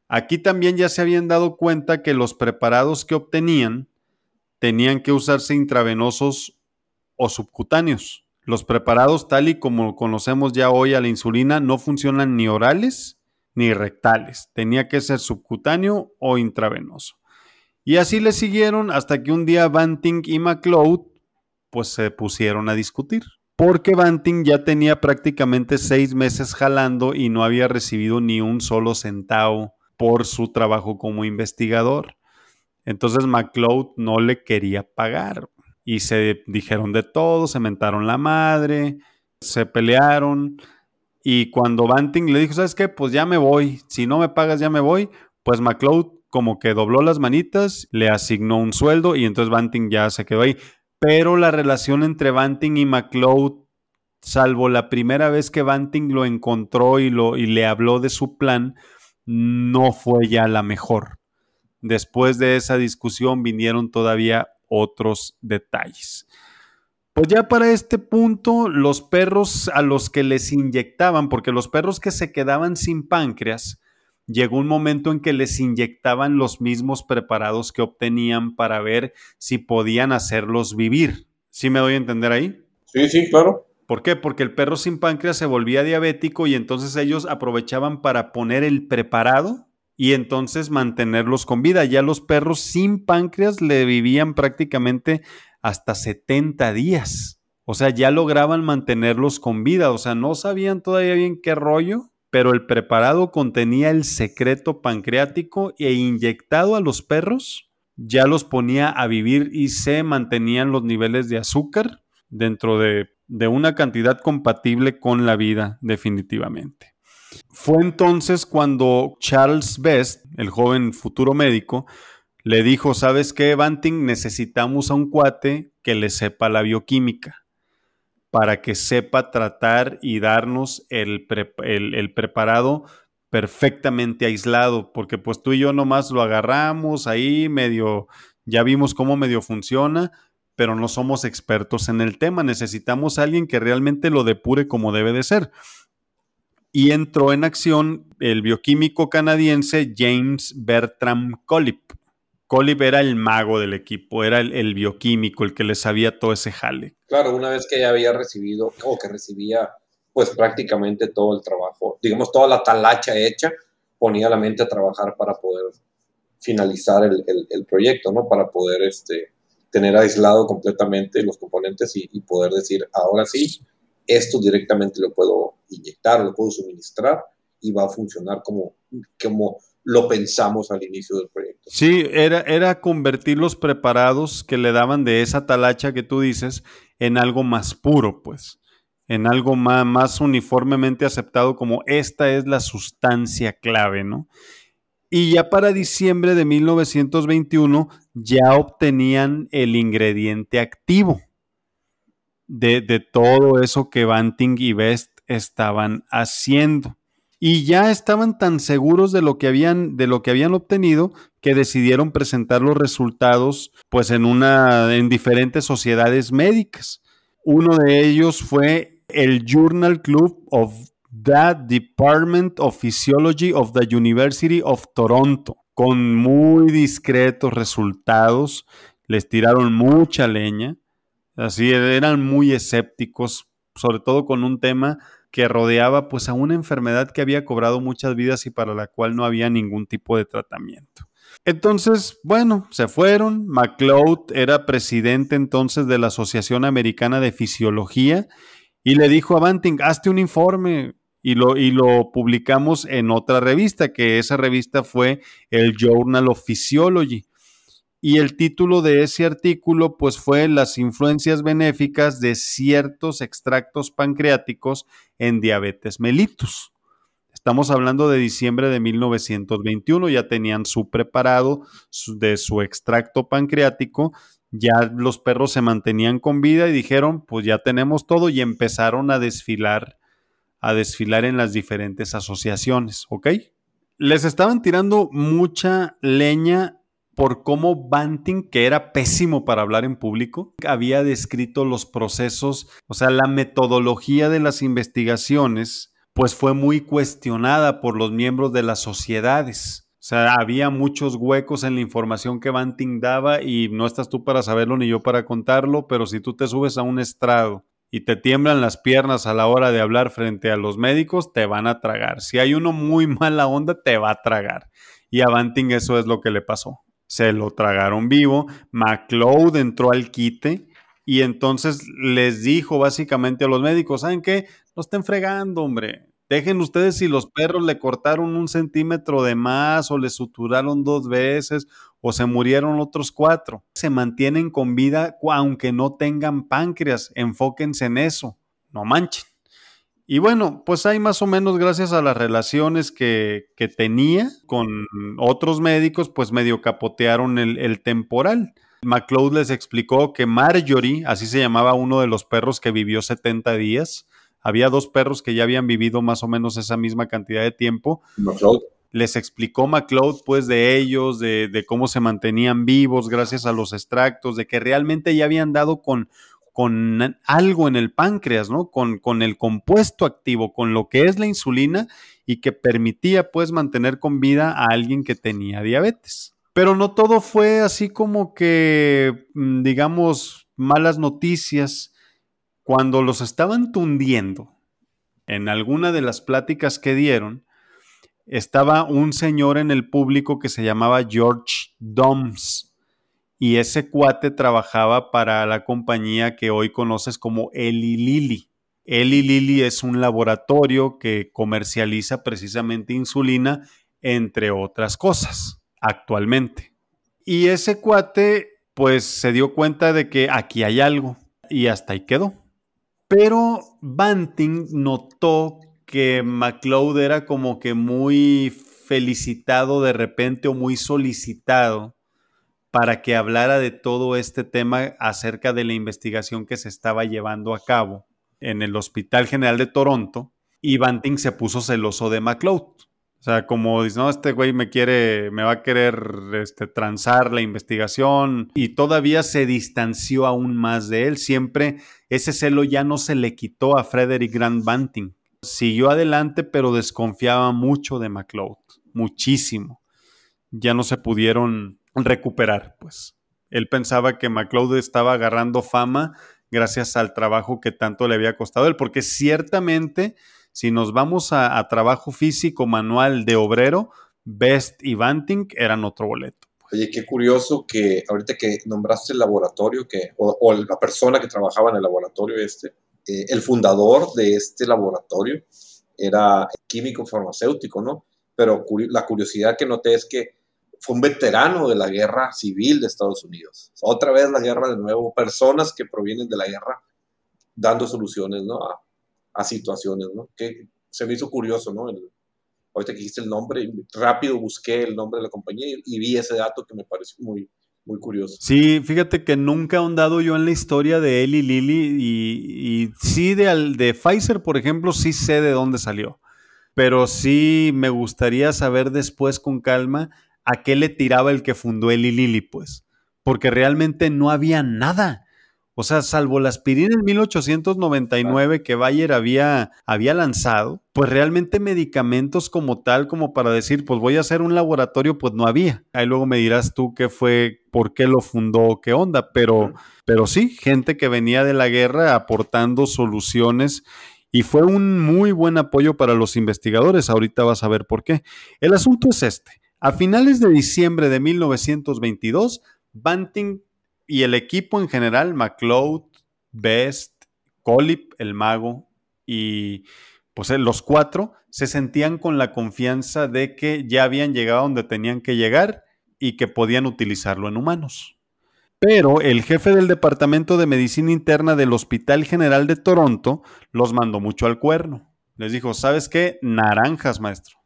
Aquí también ya se habían dado cuenta que los preparados que obtenían tenían que usarse intravenosos o subcutáneos. Los preparados tal y como conocemos ya hoy a la insulina no funcionan ni orales ni rectales. Tenía que ser subcutáneo o intravenoso. Y así le siguieron hasta que un día Banting y McLeod pues se pusieron a discutir. Porque Banting ya tenía prácticamente seis meses jalando y no había recibido ni un solo centavo por su trabajo como investigador. Entonces McLeod no le quería pagar y se dijeron de todo, se mentaron la madre, se pelearon y cuando Banting le dijo, ¿sabes qué? Pues ya me voy, si no me pagas ya me voy, pues McLeod como que dobló las manitas, le asignó un sueldo y entonces Banting ya se quedó ahí. Pero la relación entre Banting y McLeod, salvo la primera vez que Banting lo encontró y, lo, y le habló de su plan, no fue ya la mejor. Después de esa discusión vinieron todavía otros detalles. Pues ya para este punto, los perros a los que les inyectaban, porque los perros que se quedaban sin páncreas, llegó un momento en que les inyectaban los mismos preparados que obtenían para ver si podían hacerlos vivir. ¿Sí me doy a entender ahí? Sí, sí, claro. ¿Por qué? Porque el perro sin páncreas se volvía diabético y entonces ellos aprovechaban para poner el preparado y entonces mantenerlos con vida. Ya los perros sin páncreas le vivían prácticamente hasta 70 días. O sea, ya lograban mantenerlos con vida. O sea, no sabían todavía bien qué rollo, pero el preparado contenía el secreto pancreático e inyectado a los perros ya los ponía a vivir y se mantenían los niveles de azúcar dentro de, de una cantidad compatible con la vida definitivamente. Fue entonces cuando Charles Best, el joven futuro médico, le dijo, ¿sabes qué, Banting? Necesitamos a un cuate que le sepa la bioquímica para que sepa tratar y darnos el, preparado perfectamente aislado, porque pues tú y yo nomás lo agarramos ahí medio, ya vimos cómo medio funciona, pero no somos expertos en el tema. Necesitamos a alguien que realmente lo depure como debe de ser. Y entró en acción el bioquímico canadiense James Bertram Collip. Collip era el mago del equipo, era el, bioquímico, el que le sabía todo ese jale. Claro, una vez que ya había recibido, o que recibía, pues prácticamente todo el trabajo, digamos, toda la talacha hecha, ponía la mente a trabajar para poder finalizar el, el proyecto, ¿no? Para poder este, tener aislado completamente los componentes y, poder decir, ahora sí, esto directamente lo puedo inyectar, lo puedo suministrar y va a funcionar como, como lo pensamos al inicio del proyecto. Sí, era, era convertir los preparados que le daban de esa talacha que tú dices en algo más puro, pues, en algo más, uniformemente aceptado como esta es la sustancia clave, ¿no? Y ya para diciembre de 1921 ya obtenían el ingrediente activo de, todo eso que Banting y Best estaban haciendo. Y ya estaban tan seguros de lo que habían, de lo que habían obtenido que decidieron presentar los resultados pues en, una, en diferentes sociedades médicas. Uno de ellos fue el Journal Club of the Department of Physiology of the University of Toronto, con muy discretos resultados. Les tiraron mucha leña, así eran muy escépticos, sobre todo con un tema que rodeaba pues a una enfermedad que había cobrado muchas vidas y para la cual no había ningún tipo de tratamiento. Entonces, bueno, se fueron. McLeod era presidente entonces de la Asociación Americana de Fisiología y le dijo a Banting, hazte un informe, y lo, y lo publicamos en otra revista, que esa revista fue el Journal of Physiology. Y el título de ese artículo pues fue Las influencias benéficas de ciertos extractos pancreáticos en diabetes mellitus. Estamos hablando de diciembre de 1921, ya tenían su preparado de su extracto pancreático, ya los perros se mantenían con vida y dijeron, pues ya tenemos todo y empezaron a desfilar a desfilar en las diferentes asociaciones, ¿ok? Les estaban tirando mucha leña por cómo Banting, que era pésimo para hablar en público, había descrito los procesos, o sea, la metodología de las investigaciones, pues fue muy cuestionada por los miembros de las sociedades. O sea, había muchos huecos en la información que Banting daba y no estás tú para saberlo ni yo para contarlo, pero si tú te subes a un estrado y te tiemblan las piernas a la hora de hablar frente a los médicos, te van a tragar. Si hay uno muy mala onda, te va a tragar. Y a Banting eso es lo que le pasó. Se lo tragaron vivo. McLeod entró al quite y entonces les dijo básicamente a los médicos, ¿saben qué? No estén fregando, hombre. Dejen ustedes si los perros le cortaron un centímetro de más o le suturaron dos veces o se murieron otros cuatro. Se mantienen con vida aunque no tengan páncreas. Enfóquense en eso. No manchen. Y bueno, pues hay más o menos gracias a las relaciones que, tenía con otros médicos, pues medio capotearon el, el temporal. McLeod les explicó que Marjorie, así se llamaba uno de los perros que vivió 70 días, había dos perros que ya habían vivido más o menos esa misma cantidad de tiempo. Les explicó McLeod, pues, de ellos, de, cómo se mantenían vivos gracias a los extractos, de que realmente ya habían dado con, con algo en el páncreas, ¿no? Con, con el compuesto activo, con lo que es la insulina y que permitía, pues, mantener con vida a alguien que tenía diabetes. Pero no todo fue así como que, mm, digamos, malas noticias cuando los estaban tundiendo, en alguna de las pláticas que dieron, estaba un señor en el público que se llamaba George Doms. Y ese cuate trabajaba para la compañía que hoy conoces como Eli Lilly. Eli Lilly es un laboratorio que comercializa precisamente insulina, entre otras cosas, actualmente. Y ese cuate, pues se dio cuenta de que aquí hay algo y hasta ahí quedó. Pero Banting notó que McLeod era como que muy felicitado de repente o muy solicitado para que hablara de todo este tema acerca de la investigación que se estaba llevando a cabo en el Hospital General de Toronto y Banting se puso celoso de McLeod. O sea, como dice, no, este güey me quiere, me va a querer este, transar la investigación y todavía se distanció aún más de él. Siempre ese celo ya no se le quitó a Frederick Grant Banting. Siguió adelante, pero desconfiaba mucho de McLeod, muchísimo. Ya no se pudieron recuperar, pues. Él pensaba que McLeod estaba agarrando fama gracias al trabajo que tanto le había costado él, porque ciertamente si nos vamos a, trabajo físico manual de obrero, Best y Banting eran otro boleto. Oye, qué curioso que ahorita que nombraste el laboratorio, que, o, la persona que trabajaba en el laboratorio este, eh, el fundador de este laboratorio era químico farmacéutico, ¿no? Pero la curiosidad que noté es que fue un veterano de la guerra civil de Estados Unidos. Otra vez la guerra de nuevo, personas que provienen de la guerra dando soluciones, ¿no? a situaciones, ¿no? Que se me hizo curioso, ¿no? ahorita que dijiste el nombre, rápido busqué el nombre de la compañía y, vi ese dato que me pareció muy, muy curioso. Sí, fíjate que nunca he ahondado yo en la historia de él y Lily y, sí de, de Pfizer, por ejemplo, sí sé de dónde salió, pero sí me gustaría saber después con calma a qué le tiraba el que fundó él y Lily, pues, porque realmente no había nada. O sea, salvo la aspirina en 1899 que Bayer había, había lanzado, pues realmente medicamentos como tal, como para decir, pues voy a hacer un laboratorio, pues no había. Ahí luego me dirás tú qué fue, por qué lo fundó, qué onda, pero, pero sí, gente que venía de la guerra aportando soluciones y fue un muy buen apoyo para los investigadores. Ahorita vas a ver por qué. El asunto es este. A finales de diciembre de 1922, Banting y el equipo en general, McLeod, Best, Colip, el mago y pues eh, los cuatro se sentían con la confianza de que ya habían llegado donde tenían que llegar y que podían utilizarlo en humanos. Pero el jefe del Departamento de Medicina Interna del Hospital General de Toronto los mandó mucho al cuerno. Les dijo, ¿sabes qué? Naranjas, maestro.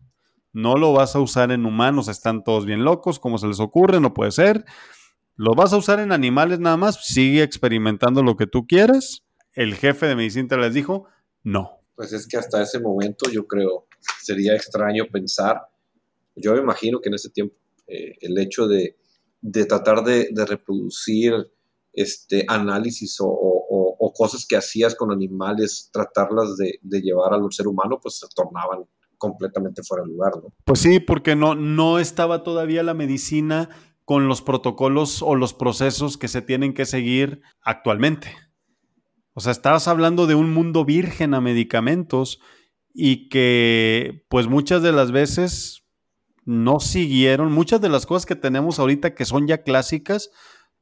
No lo vas a usar en humanos, están todos bien locos, como se les ocurre, no puede ser. ¿Lo vas a usar en animales nada más? Sigue experimentando lo que tú quieras. El jefe de medicina les dijo, no. Pues es que hasta ese momento yo creo sería extraño pensar, yo me imagino que en ese tiempo eh, el hecho de, tratar de, reproducir este análisis o, cosas que hacías con animales, tratarlas de, llevar al ser humano, pues se tornaban completamente fuera de lugar, ¿no? Pues sí, porque no, no estaba todavía la medicina con los protocolos o los procesos que se tienen que seguir actualmente. O sea, estabas hablando de un mundo virgen a medicamentos y que pues muchas de las veces no siguieron, muchas de las cosas que tenemos ahorita que son ya clásicas,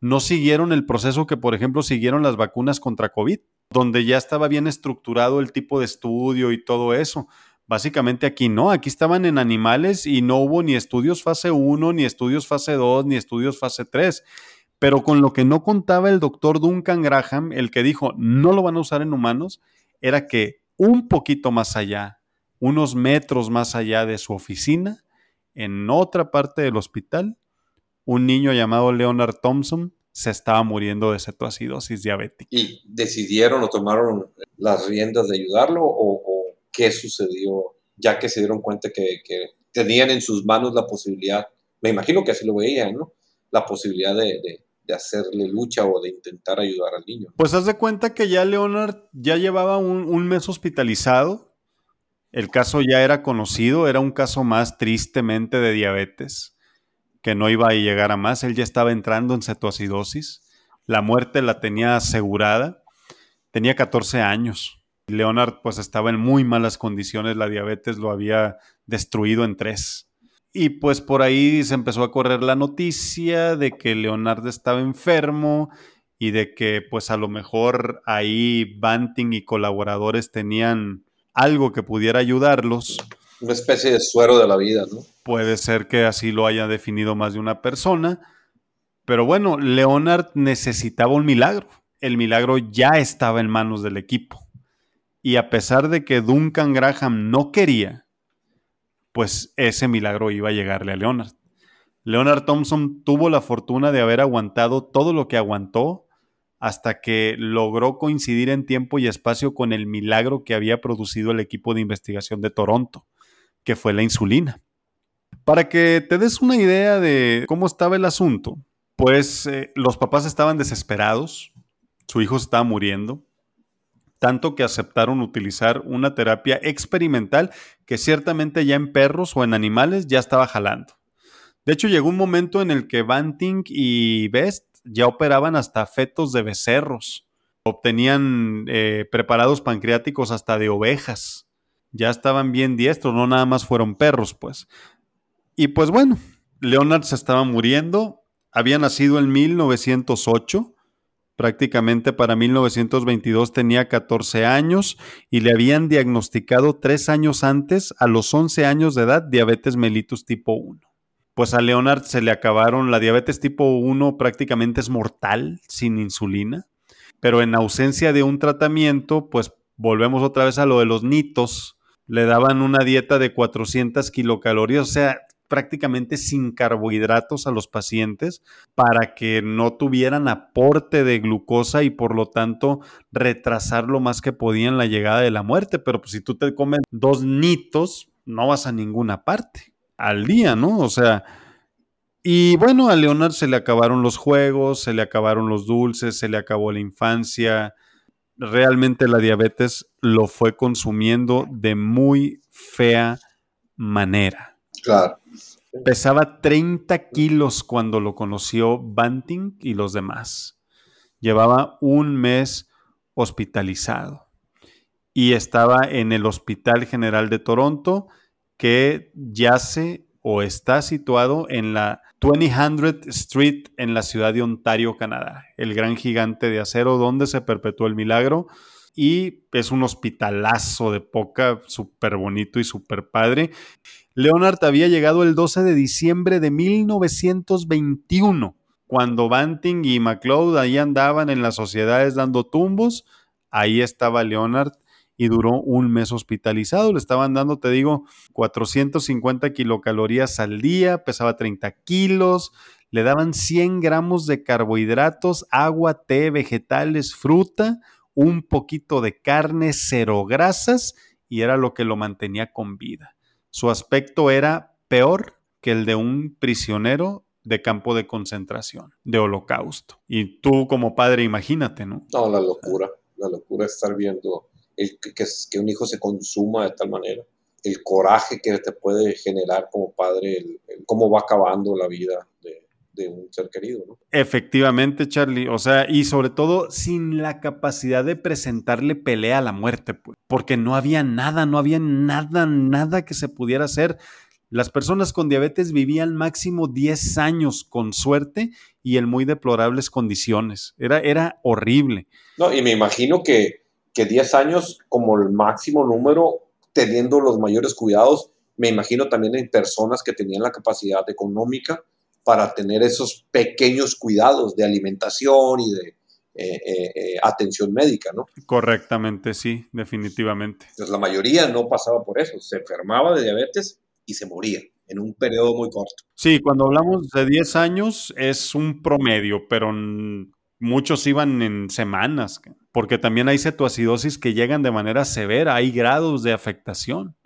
no siguieron el proceso que por ejemplo siguieron las vacunas contra COVID, donde ya estaba bien estructurado el tipo de estudio y todo eso. Básicamente aquí no, aquí estaban en animales y no hubo ni estudios fase 1, ni estudios fase 2, ni estudios fase 3. Pero con lo que no contaba el doctor Duncan Graham, el que dijo no lo van a usar en humanos, era que un poquito más allá, unos metros más allá de su oficina, en otra parte del hospital, un niño llamado Leonard Thompson se estaba muriendo de cetoacidosis diabética. ¿Y decidieron o tomaron las riendas de ayudarlo o, qué sucedió, ya que se dieron cuenta que, tenían en sus manos la posibilidad, me imagino que así lo veían, ¿no? La posibilidad de, hacerle lucha o de intentar ayudar al niño. Pues haz de cuenta que ya Leonard ya llevaba un, mes hospitalizado. El caso ya era conocido, era un caso más tristemente de diabetes, que no iba a llegar a más. Él ya estaba entrando en cetoacidosis. La muerte la tenía asegurada. Tenía 14 años. Leonard pues estaba en muy malas condiciones, la diabetes lo había destruido en tres. Y pues por ahí se empezó a correr la noticia de que Leonard estaba enfermo y de que pues a lo mejor ahí Banting y colaboradores tenían algo que pudiera ayudarlos. Una especie de suero de la vida, ¿no? Puede ser que así lo haya definido más de una persona. Pero bueno, Leonard necesitaba un milagro. El milagro ya estaba en manos del equipo. Y a pesar de que Duncan Graham no quería, pues ese milagro iba a llegarle a Leonard. Leonard Thompson tuvo la fortuna de haber aguantado todo lo que aguantó hasta que logró coincidir en tiempo y espacio con el milagro que había producido el equipo de investigación de Toronto, que fue la insulina. Para que te des una idea de cómo estaba el asunto, pues eh, los papás estaban desesperados, su hijo estaba muriendo, tanto que aceptaron utilizar una terapia experimental que ciertamente ya en perros o en animales ya estaba jalando. De hecho, llegó un momento en el que Banting y Best ya operaban hasta fetos de becerros. Obtenían eh, preparados pancreáticos hasta de ovejas. Ya estaban bien diestros, no nada más fueron perros, pues. Y pues bueno, Leonard se estaba muriendo. Había nacido en 1908 prácticamente para 1922 tenía 14 años y le habían diagnosticado tres años antes, a los 11 años de edad, diabetes mellitus tipo 1. Pues a Leonard se le acabaron, la diabetes tipo 1 prácticamente es mortal sin insulina, pero en ausencia de un tratamiento, pues volvemos otra vez a lo de los nitos, le daban una dieta de 400 kilocalorías, o sea, prácticamente sin carbohidratos a los pacientes para que no tuvieran aporte de glucosa y por lo tanto retrasar lo más que podían la llegada de la muerte. Pero pues si tú te comes dos nitos, no vas a ninguna parte al día, ¿no? O sea, y bueno, a Leonard se le acabaron los juegos, se le acabaron los dulces, se le acabó la infancia. Realmente la diabetes lo fue consumiendo de muy fea manera. Claro. Pesaba 30 kilos cuando lo conoció Banting y los demás. Llevaba un mes hospitalizado y estaba en el Hospital General de Toronto que yace o está situado en la 2000 Street en la ciudad de Ontario, Canadá, el gran gigante de acero donde se perpetuó el milagro y es un hospitalazo de poca, súper bonito y súper padre. Leonard había llegado el 12 de diciembre de 1921, cuando Banting y McLeod ahí andaban en las sociedades dando tumbos. Ahí estaba Leonard y duró un mes hospitalizado. Le estaban dando, te digo, 450 kilocalorías al día, pesaba 30 kilos, le daban 100 gramos de carbohidratos, agua, té, vegetales, fruta, un poquito de carne, cero grasas, y era lo que lo mantenía con vida. Su aspecto era peor que el de un prisionero de campo de concentración, de holocausto. Y tú como padre, imagínate, ¿no? No, la locura, la locura es estar viendo el, que, que, un hijo se consuma de tal manera, el coraje que te puede generar como padre, el, cómo va acabando la vida de, de un ser querido. ¿no? Efectivamente, Charlie. O sea, y sobre todo sin la capacidad de presentarle pelea a la muerte, pues, porque no había nada, no había nada, nada que se pudiera hacer. Las personas con diabetes vivían máximo 10 años con suerte y en muy deplorables condiciones. Era, era horrible. No, y me imagino que, que 10 años como el máximo número, teniendo los mayores cuidados, me imagino también en personas que tenían la capacidad económica para tener esos pequeños cuidados de alimentación y de eh, eh, eh, atención médica, ¿no? Correctamente, sí, definitivamente. Entonces la mayoría no pasaba por eso, se enfermaba de diabetes y se moría en un periodo muy corto. Sí, cuando hablamos de 10 años es un promedio, pero muchos iban en semanas, porque también hay cetoacidosis que llegan de manera severa, hay grados de afectación.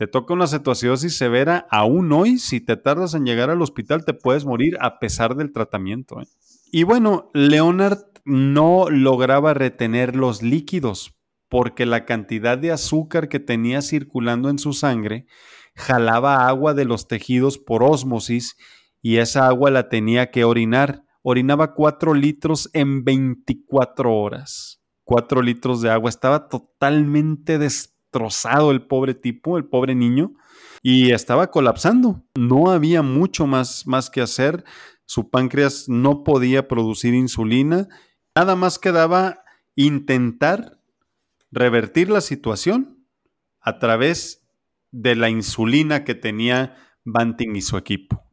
Te toca una cetoacidosis severa, aún hoy, si te tardas en llegar al hospital, te puedes morir a pesar del tratamiento. ¿eh? Y bueno, Leonard no lograba retener los líquidos porque la cantidad de azúcar que tenía circulando en su sangre jalaba agua de los tejidos por ósmosis y esa agua la tenía que orinar. Orinaba 4 litros en 24 horas. 4 litros de agua. Estaba totalmente destruido destrozado el pobre tipo, el pobre niño, y estaba colapsando. No había mucho más, más que hacer. Su páncreas no podía producir insulina. Nada más quedaba intentar revertir la situación a través de la insulina que tenía Banting y su equipo.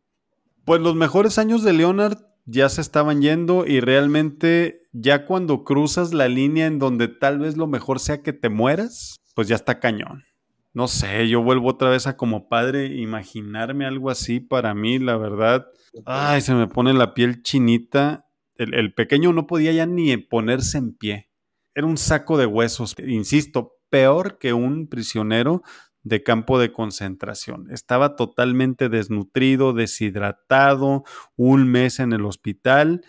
Pues los mejores años de Leonard ya se estaban yendo y realmente ya cuando cruzas la línea en donde tal vez lo mejor sea que te mueras, pues ya está cañón. No sé, yo vuelvo otra vez a como padre imaginarme algo así para mí, la verdad. Ay, se me pone la piel chinita. El, pequeño no podía ya ni ponerse en pie. Era un saco de huesos, insisto, peor que un prisionero de campo de concentración. Estaba totalmente desnutrido, deshidratado, un mes en el hospital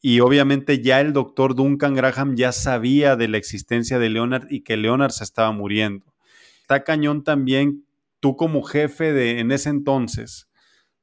y obviamente ya el doctor Duncan Graham ya sabía de la existencia de Leonard y que Leonard se estaba muriendo. Está cañón también tú como jefe de en ese entonces.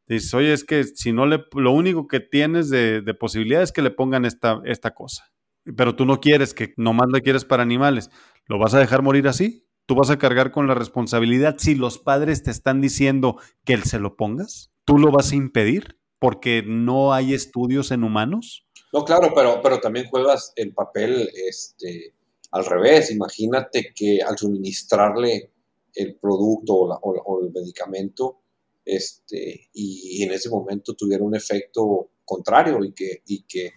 Dices, oye, es que si no le, lo único que tienes de, posibilidad es que le pongan esta, esta cosa. Pero tú no quieres que nomás le quieres para animales. ¿Lo vas a dejar morir así? ¿Tú vas a cargar con la responsabilidad si los padres te están diciendo que él se lo pongas? ¿Tú lo vas a impedir porque no hay estudios en humanos? No, claro, pero, pero también juegas el papel este, al revés. Imagínate que al suministrarle el producto o, el medicamento, este, y, en ese momento tuviera un efecto contrario y que, y que,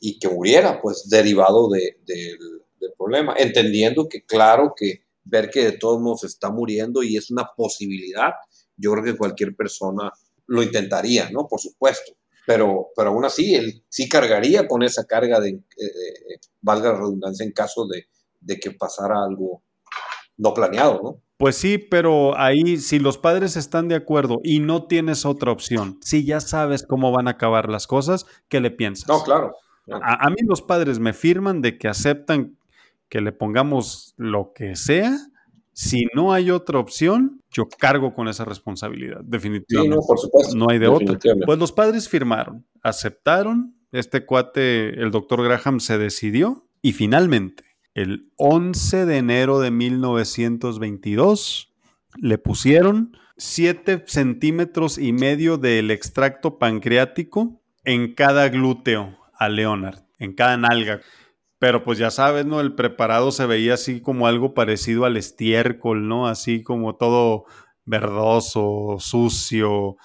y que muriera, pues derivado del problema, entendiendo que claro que ver que de todos modos está muriendo y es una posibilidad, yo creo que cualquier persona lo intentaría, ¿no? Por supuesto. Pero, pero aún así, él sí cargaría con esa carga de, eh, valga la redundancia, en caso de, de que pasara algo no planeado, ¿no? Pues sí, pero ahí si los padres están de acuerdo y no tienes otra opción, si ya sabes cómo van a acabar las cosas, ¿qué le piensas? No, claro. A, a, mí los padres me firman de que aceptan que le pongamos lo que sea. Si no hay otra opción, yo cargo con esa responsabilidad, definitivamente. Sí, no, por supuesto. No hay de otra. Pues los padres firmaron, aceptaron, este cuate, el doctor Graham, se decidió y finalmente el 11 de enero de 1922 le pusieron 7 centímetros y medio del extracto pancreático en cada glúteo a Leonard, en cada nalga. Pero pues ya sabes, ¿no? El preparado se veía así como algo parecido al estiércol, ¿no? Así como todo verdoso, sucio.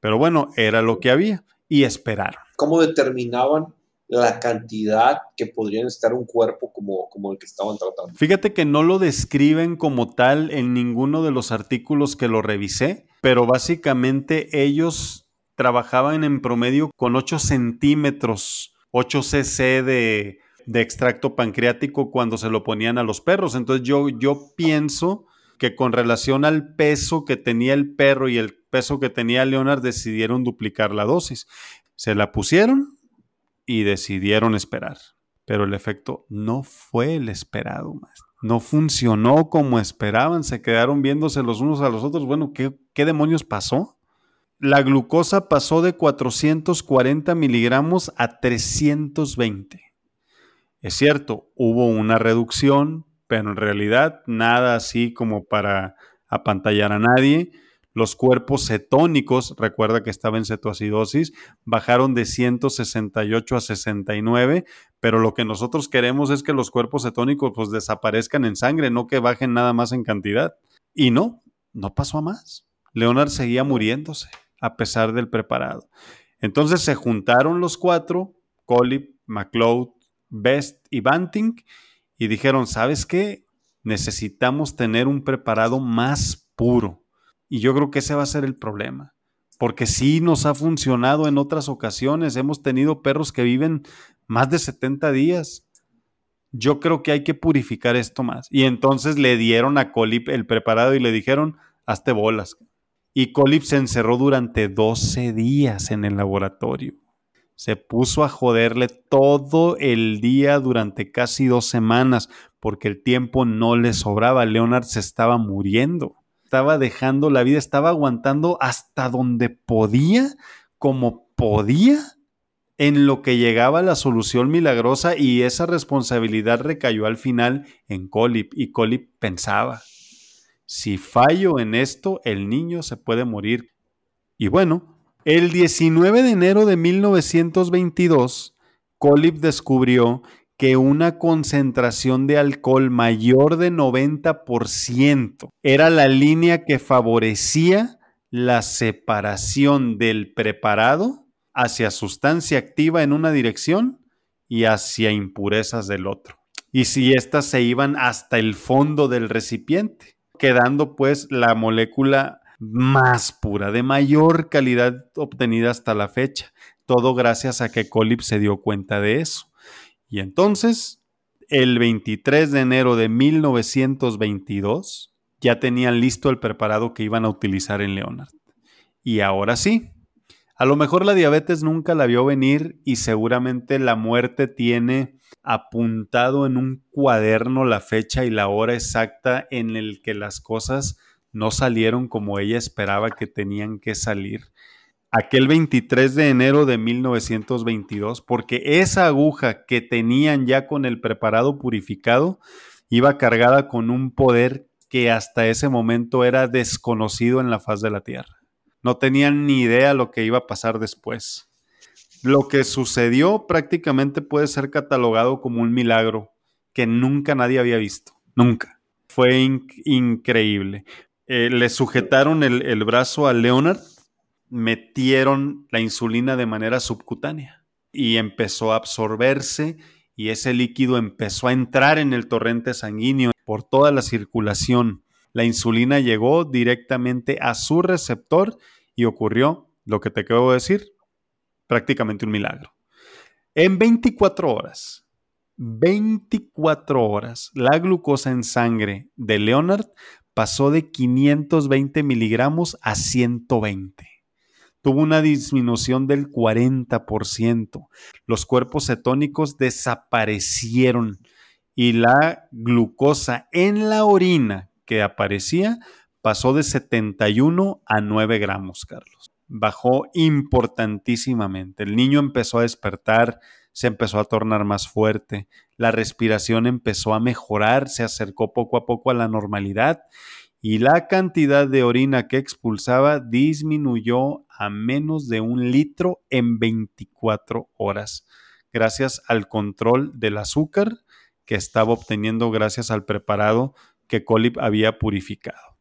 Pero bueno, era lo que había y esperaron. ¿Cómo determinaban la cantidad que podrían estar un cuerpo como, como el que estaban tratando. Fíjate que no lo describen como tal en ninguno de los artículos que lo revisé, pero básicamente ellos trabajaban en promedio con 8 centímetros, 8 cc de, de extracto pancreático cuando se lo ponían a los perros. Entonces yo, yo pienso que con relación al peso que tenía el perro y el peso que tenía Leonard decidieron duplicar la dosis. Se la pusieron, y decidieron esperar. Pero el efecto no fue el esperado, No funcionó como esperaban, se quedaron viéndose los unos a los otros. Bueno, ¿qué, qué demonios pasó? La glucosa pasó de 440 miligramos a 320. Es cierto, hubo una reducción, pero en realidad nada así como para apantallar a nadie. Los cuerpos cetónicos, recuerda que estaba en cetoacidosis, bajaron de 168 a 69, pero lo que nosotros queremos es que los cuerpos cetónicos pues desaparezcan en sangre, no que bajen nada más en cantidad. Y no, no pasó a más. Leonard seguía muriéndose a pesar del preparado. Entonces se juntaron los cuatro, Colip, McLeod, Best y Banting, y dijeron, ¿sabes qué? Necesitamos tener un preparado más puro y yo creo que ese va a ser el problema. Porque sí nos ha funcionado en otras ocasiones. Hemos tenido perros que viven más de 70 días. Yo creo que hay que purificar esto más. Y entonces le dieron a Colip el preparado y le dijeron, hazte bolas. Y Colip se encerró durante 12 días en el laboratorio. Se puso a joderle todo el día durante casi dos semanas porque el tiempo no le sobraba. Leonard se estaba muriendo estaba dejando la vida, estaba aguantando hasta donde podía, como podía, en lo que llegaba la solución milagrosa y esa responsabilidad recayó al final en Colip y Colip pensaba, si fallo en esto, el niño se puede morir. Y bueno, el 19 de enero de 1922, Colip descubrió que una concentración de alcohol mayor de 90% era la línea que favorecía la separación del preparado hacia sustancia activa en una dirección y hacia impurezas del otro. Y si éstas se iban hasta el fondo del recipiente, quedando pues la molécula más pura, de mayor calidad obtenida hasta la fecha. Todo gracias a que Colip se dio cuenta de eso. Y entonces, el 23 de enero de 1922, ya tenían listo el preparado que iban a utilizar en Leonard. Y ahora sí, a lo mejor la diabetes nunca la vio venir y seguramente la muerte tiene apuntado en un cuaderno la fecha y la hora exacta en el que las cosas no salieron como ella esperaba que tenían que salir. Aquel 23 de enero de 1922, porque esa aguja que tenían ya con el preparado purificado iba cargada con un poder que hasta ese momento era desconocido en la faz de la Tierra. No tenían ni idea lo que iba a pasar después. Lo que sucedió prácticamente puede ser catalogado como un milagro que nunca nadie había visto. Nunca. Fue increíble. Eh, le sujetaron el, el brazo a Leonard, metieron la insulina de manera subcutánea y empezó a absorberse y ese líquido empezó a entrar en el torrente sanguíneo por toda la circulación. La insulina llegó directamente a su receptor y ocurrió lo que te acabo de decir, prácticamente un milagro. En 24 horas, 24 horas, la glucosa en sangre de Leonard pasó de 520 miligramos a 120. Tuvo una disminución del 40%. Los cuerpos cetónicos desaparecieron y la glucosa en la orina que aparecía pasó de 71 a 9 gramos, Carlos. Bajó importantísimamente. El niño empezó a despertar, se empezó a tornar más fuerte, la respiración empezó a mejorar, se acercó poco a poco a la normalidad y la cantidad de orina que expulsaba disminuyó a menos de un litro en 24 horas, gracias al control del azúcar que estaba obteniendo gracias al preparado que Colip había purificado.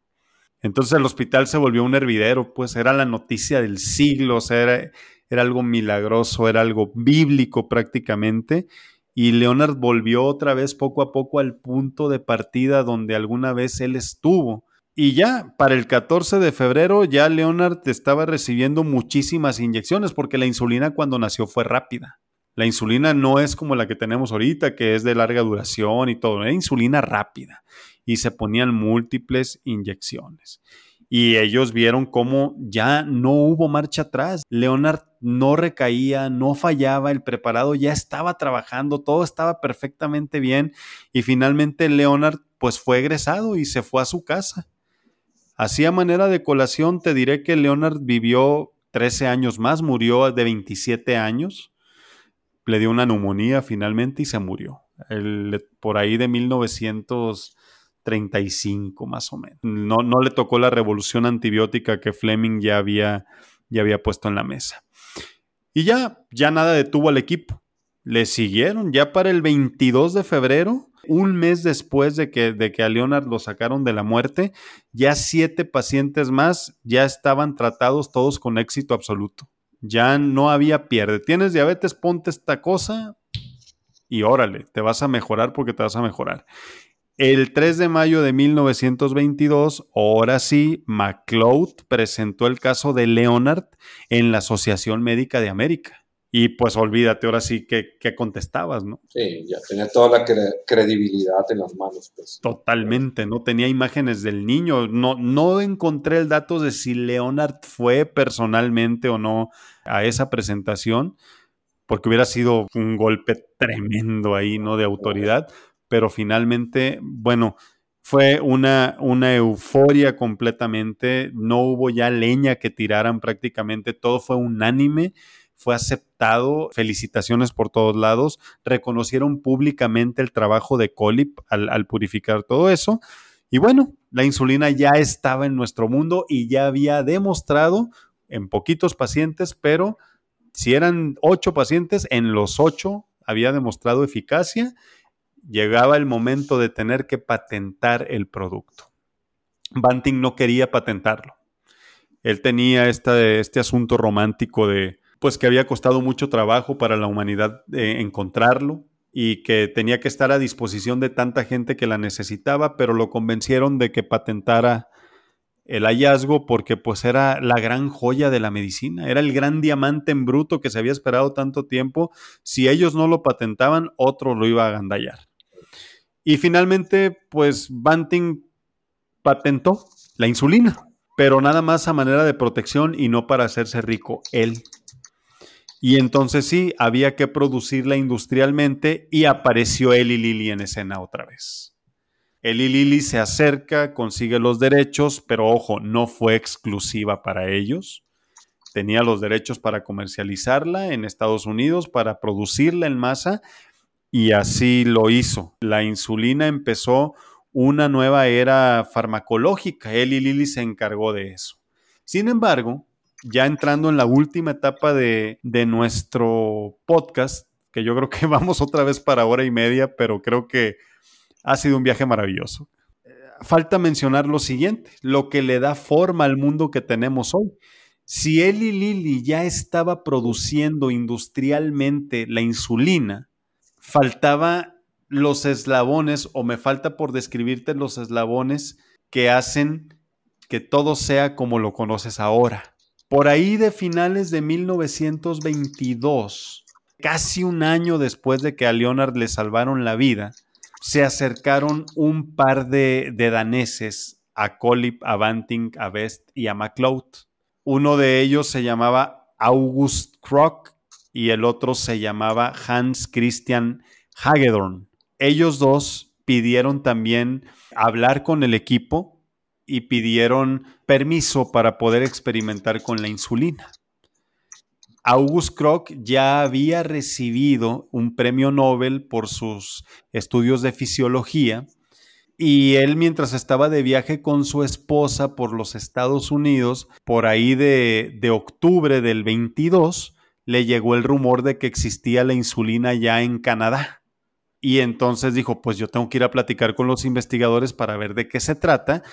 Entonces el hospital se volvió un hervidero, pues era la noticia del siglo, o sea, era, era algo milagroso, era algo bíblico prácticamente, y Leonard volvió otra vez poco a poco al punto de partida donde alguna vez él estuvo. Y ya para el 14 de febrero ya Leonard estaba recibiendo muchísimas inyecciones porque la insulina cuando nació fue rápida. La insulina no es como la que tenemos ahorita, que es de larga duración y todo, era insulina rápida y se ponían múltiples inyecciones. Y ellos vieron cómo ya no hubo marcha atrás. Leonard no recaía, no fallaba, el preparado ya estaba trabajando, todo estaba perfectamente bien y finalmente Leonard pues fue egresado y se fue a su casa. Así a manera de colación te diré que Leonard vivió 13 años más, murió de 27 años le dio una neumonía finalmente y se murió. por ahí de 1935 más o menos. No, no, le tocó la revolución antibiótica que Fleming ya había, ya había puesto en la mesa. Y ya, ya nada detuvo al equipo. Le siguieron ya para el 22 de febrero, un mes después de que, de que a Leonard lo sacaron de la muerte, ya siete pacientes más ya estaban tratados todos con éxito absoluto. Ya no había pierde. Tienes diabetes, ponte esta cosa y órale, te vas a mejorar porque te vas a mejorar. El 3 de mayo de 1922, ahora sí, McLeod presentó el caso de Leonard en la Asociación Médica de América. Y pues olvídate, ahora sí que, contestabas, ¿no? Sí, ya tenía toda la credibilidad en las manos. Pues. Totalmente, ¿no? Tenía imágenes del niño. No, no encontré el dato de si Leonard fue personalmente o no a esa presentación, porque hubiera sido un golpe tremendo ahí, ¿no? De autoridad. Pero finalmente, bueno, fue una, una euforia completamente. No hubo ya leña que tiraran prácticamente. Todo fue unánime fue aceptado, felicitaciones por todos lados, reconocieron públicamente el trabajo de Colip al, purificar todo eso. Y bueno, la insulina ya estaba en nuestro mundo y ya había demostrado en poquitos pacientes, pero si eran ocho pacientes, en los ocho había demostrado eficacia. Llegaba el momento de tener que patentar el producto. Banting no quería patentarlo. Él tenía este asunto romántico de, pues que había costado mucho trabajo para la humanidad eh, encontrarlo y que tenía que estar a disposición de tanta gente que la necesitaba, pero lo convencieron de que patentara el hallazgo porque pues era la gran joya de la medicina, era el gran diamante en bruto que se había esperado tanto tiempo. Si ellos no lo patentaban, otro lo iba a agandallar. Y finalmente, pues Banting patentó la insulina, pero nada más a manera de protección y no para hacerse rico él. Y entonces sí, había que producirla industrialmente y apareció Eli Lilly en escena otra vez. Eli Lilly se acerca, consigue los derechos, pero ojo, no fue exclusiva para ellos. Tenía los derechos para comercializarla en Estados Unidos, para producirla en masa, y así lo hizo. La insulina empezó una nueva era farmacológica. Eli Lilly se encargó de eso. Sin embargo, ya entrando en la última etapa de, nuestro podcast, que yo creo que vamos otra vez para hora y media, pero creo que ha sido un viaje maravilloso. Falta mencionar lo siguiente, lo que le da forma al mundo que tenemos hoy. Si Eli Lilly ya estaba produciendo industrialmente la insulina, faltaba los eslabones, o me falta por describirte los eslabones que hacen que todo sea como lo conoces ahora. Por ahí de finales de 1922, casi un año después de que a Leonard le salvaron la vida, se acercaron un par de, daneses a Colip, a Banting, a Best y a MacLeod. Uno de ellos se llamaba August Krock y el otro se llamaba Hans Christian Hagedorn. Ellos dos pidieron también hablar con el equipo y pidieron permiso para poder experimentar con la insulina. August Krock ya había recibido un premio Nobel por sus estudios de fisiología y él mientras estaba de viaje con su esposa por los Estados Unidos, por ahí de, de octubre del 22, le llegó el rumor de que existía la insulina ya en Canadá. Y entonces dijo, pues yo tengo que ir a platicar con los investigadores para ver de qué se trata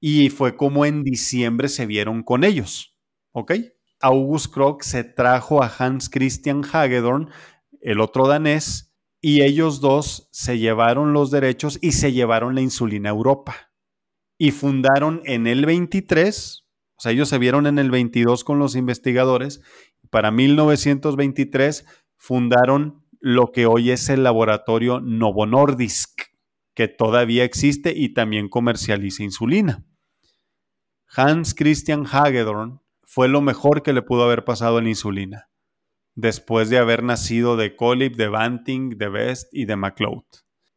y fue como en diciembre se vieron con ellos. ¿Ok? August Krock se trajo a Hans Christian Hagedorn, el otro danés, y ellos dos se llevaron los derechos y se llevaron la insulina a Europa. Y fundaron en el 23, o sea, ellos se vieron en el 22 con los investigadores, para 1923 fundaron lo que hoy es el laboratorio Novo Nordisk, que todavía existe y también comercializa insulina. Hans Christian Hagedorn fue lo mejor que le pudo haber pasado a la insulina, después de haber nacido de Colip, de Banting, de Best y de MacLeod.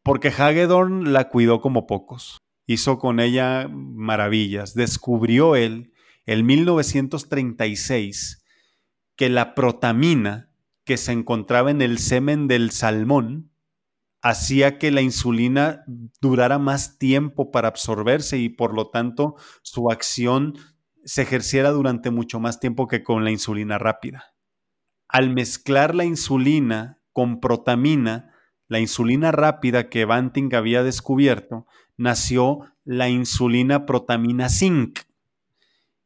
Porque Hagedorn la cuidó como pocos, hizo con ella maravillas. Descubrió él, en 1936, que la protamina que se encontraba en el semen del salmón hacía que la insulina durara más tiempo para absorberse y por lo tanto su acción se ejerciera durante mucho más tiempo que con la insulina rápida. Al mezclar la insulina con protamina, la insulina rápida que Banting había descubierto, nació la insulina protamina zinc.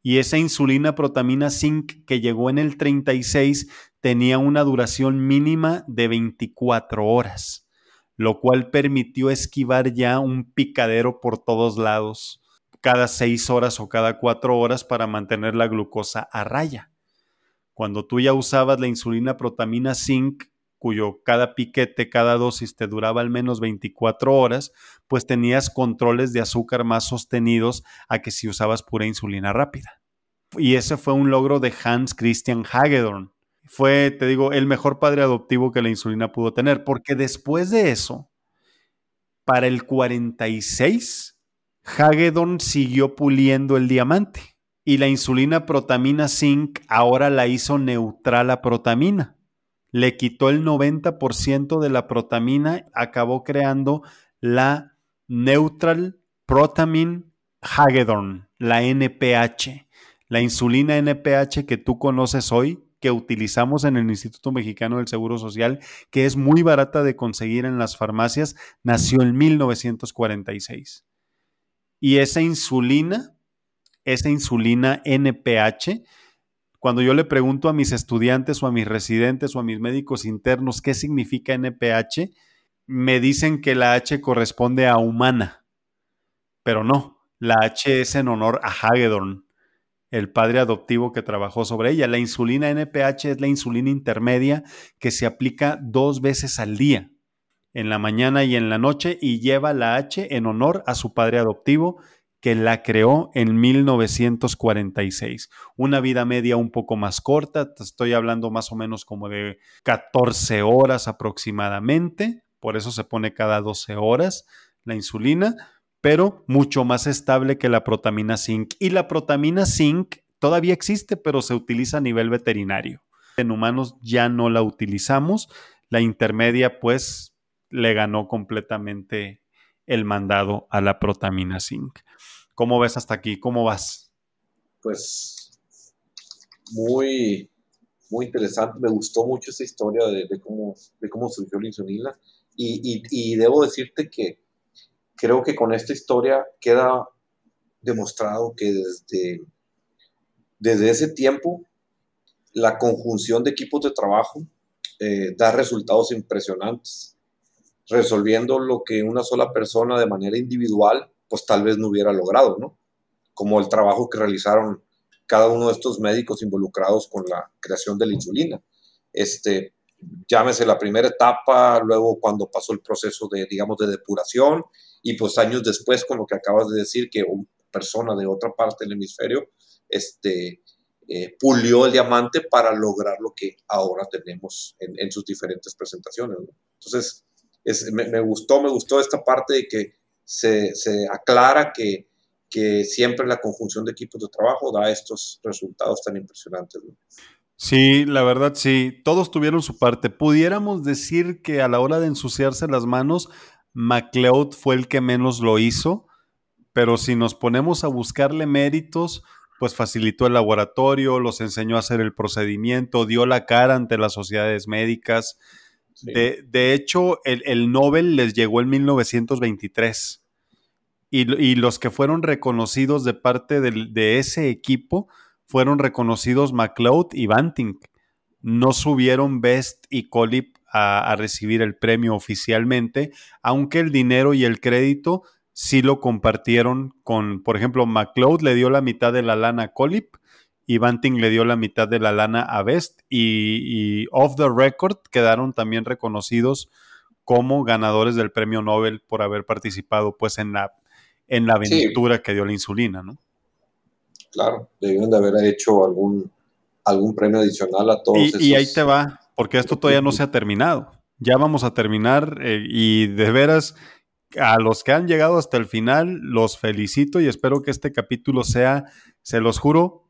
Y esa insulina protamina zinc que llegó en el 36 tenía una duración mínima de 24 horas lo cual permitió esquivar ya un picadero por todos lados, cada seis horas o cada cuatro horas para mantener la glucosa a raya. Cuando tú ya usabas la insulina protamina zinc, cuyo cada piquete, cada dosis te duraba al menos 24 horas, pues tenías controles de azúcar más sostenidos a que si usabas pura insulina rápida. Y ese fue un logro de Hans Christian Hagedorn, fue, te digo, el mejor padre adoptivo que la insulina pudo tener, porque después de eso, para el 46, Hagedorn siguió puliendo el diamante y la insulina protamina zinc ahora la hizo neutral a protamina. Le quitó el 90% de la protamina, acabó creando la Neutral Protamine Hagedorn, la NPH. La insulina NPH que tú conoces hoy que utilizamos en el Instituto Mexicano del Seguro Social, que es muy barata de conseguir en las farmacias, nació en 1946. Y esa insulina, esa insulina NPH, cuando yo le pregunto a mis estudiantes o a mis residentes o a mis médicos internos qué significa NPH, me dicen que la H corresponde a humana, pero no, la H es en honor a Hagedorn, el padre adoptivo que trabajó sobre ella. La insulina NPH es la insulina intermedia que se aplica dos veces al día, en la mañana y en la noche, y lleva la H en honor a su padre adoptivo, que la creó en 1946. Una vida media un poco más corta, estoy hablando más o menos como de 14 horas aproximadamente, por eso se pone cada 12 horas la insulina, pero mucho más estable que la protamina zinc. Y la protamina zinc todavía existe, pero se utiliza a nivel veterinario. En humanos ya no la utilizamos. La intermedia, pues, le ganó completamente el mandado a la protamina zinc. ¿Cómo ves hasta aquí? ¿Cómo vas? Pues muy, muy interesante. Me gustó mucho esa historia de, cómo, de cómo surgió la insulina. Y, debo decirte que creo que con esta historia queda demostrado que desde, desde ese tiempo la conjunción de equipos de trabajo eh, da resultados impresionantes resolviendo lo que una sola persona de manera individual, pues tal vez no hubiera logrado, ¿no? Como el trabajo que realizaron cada uno de estos médicos involucrados con la creación de la insulina. Este, llámese la primera etapa, luego cuando pasó el proceso de, digamos, de depuración, y pues años después, con lo que acabas de decir, que una persona de otra parte del hemisferio, este, eh, pulió el diamante para lograr lo que ahora tenemos en, sus diferentes presentaciones. ¿no? Entonces, me, gustó, me gustó esta parte de que se, aclara que, que, siempre la conjunción de equipos de trabajo da estos resultados tan impresionantes. Sí, la verdad sí, todos tuvieron su parte. Pudiéramos decir que a la hora de ensuciarse las manos, MacLeod fue el que menos lo hizo, pero si nos ponemos a buscarle méritos, pues facilitó el laboratorio, los enseñó a hacer el procedimiento, dio la cara ante las sociedades médicas, de, hecho, el, Nobel les llegó en 1923 y, los que fueron reconocidos de parte de, ese equipo fueron reconocidos McLeod y Banting. No subieron Best y Colip a, recibir el premio oficialmente, aunque el dinero y el crédito sí lo compartieron con, por ejemplo, McLeod le dio la mitad de la lana a Colip y Banting le dio la mitad de la lana a Best y, Off the Record quedaron también reconocidos como ganadores del premio Nobel por haber participado pues en la, en la aventura que dio la insulina, ¿no? Claro, debieron de haber hecho algún, algún premio adicional a todos. Y, y ahí te va, porque esto todavía no se ha terminado. Ya vamos a terminar eh, y de veras a los que han llegado hasta el final los felicito y espero que este capítulo sea, se los juro,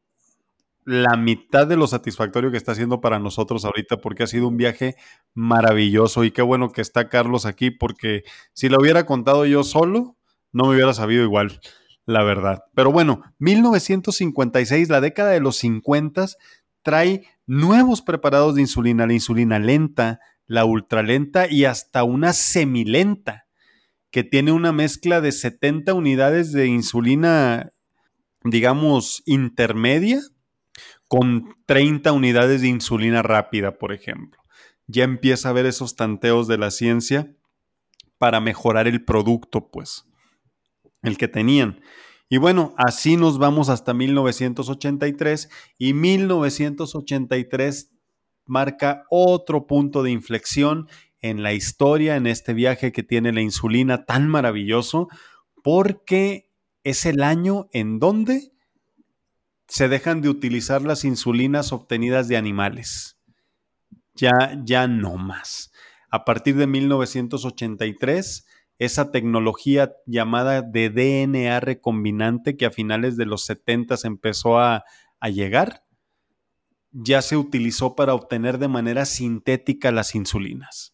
la mitad de lo satisfactorio que está haciendo para nosotros ahorita, porque ha sido un viaje maravilloso y qué bueno que está Carlos aquí, porque si lo hubiera contado yo solo, no me hubiera sabido igual, la verdad. Pero bueno, 1956, la década de los 50, trae nuevos preparados de insulina, la insulina lenta, la ultralenta y hasta una semilenta, que tiene una mezcla de 70 unidades de insulina, digamos, intermedia con 30 unidades de insulina rápida, por ejemplo. Ya empieza a ver esos tanteos de la ciencia para mejorar el producto, pues, el que tenían. Y bueno, así nos vamos hasta 1983 y 1983 marca otro punto de inflexión en la historia, en este viaje que tiene la insulina tan maravilloso, porque es el año en donde se dejan de utilizar las insulinas obtenidas de animales. Ya, ya no más. A partir de 1983, esa tecnología llamada de DNA recombinante que a finales de los 70 empezó a, llegar, ya se utilizó para obtener de manera sintética las insulinas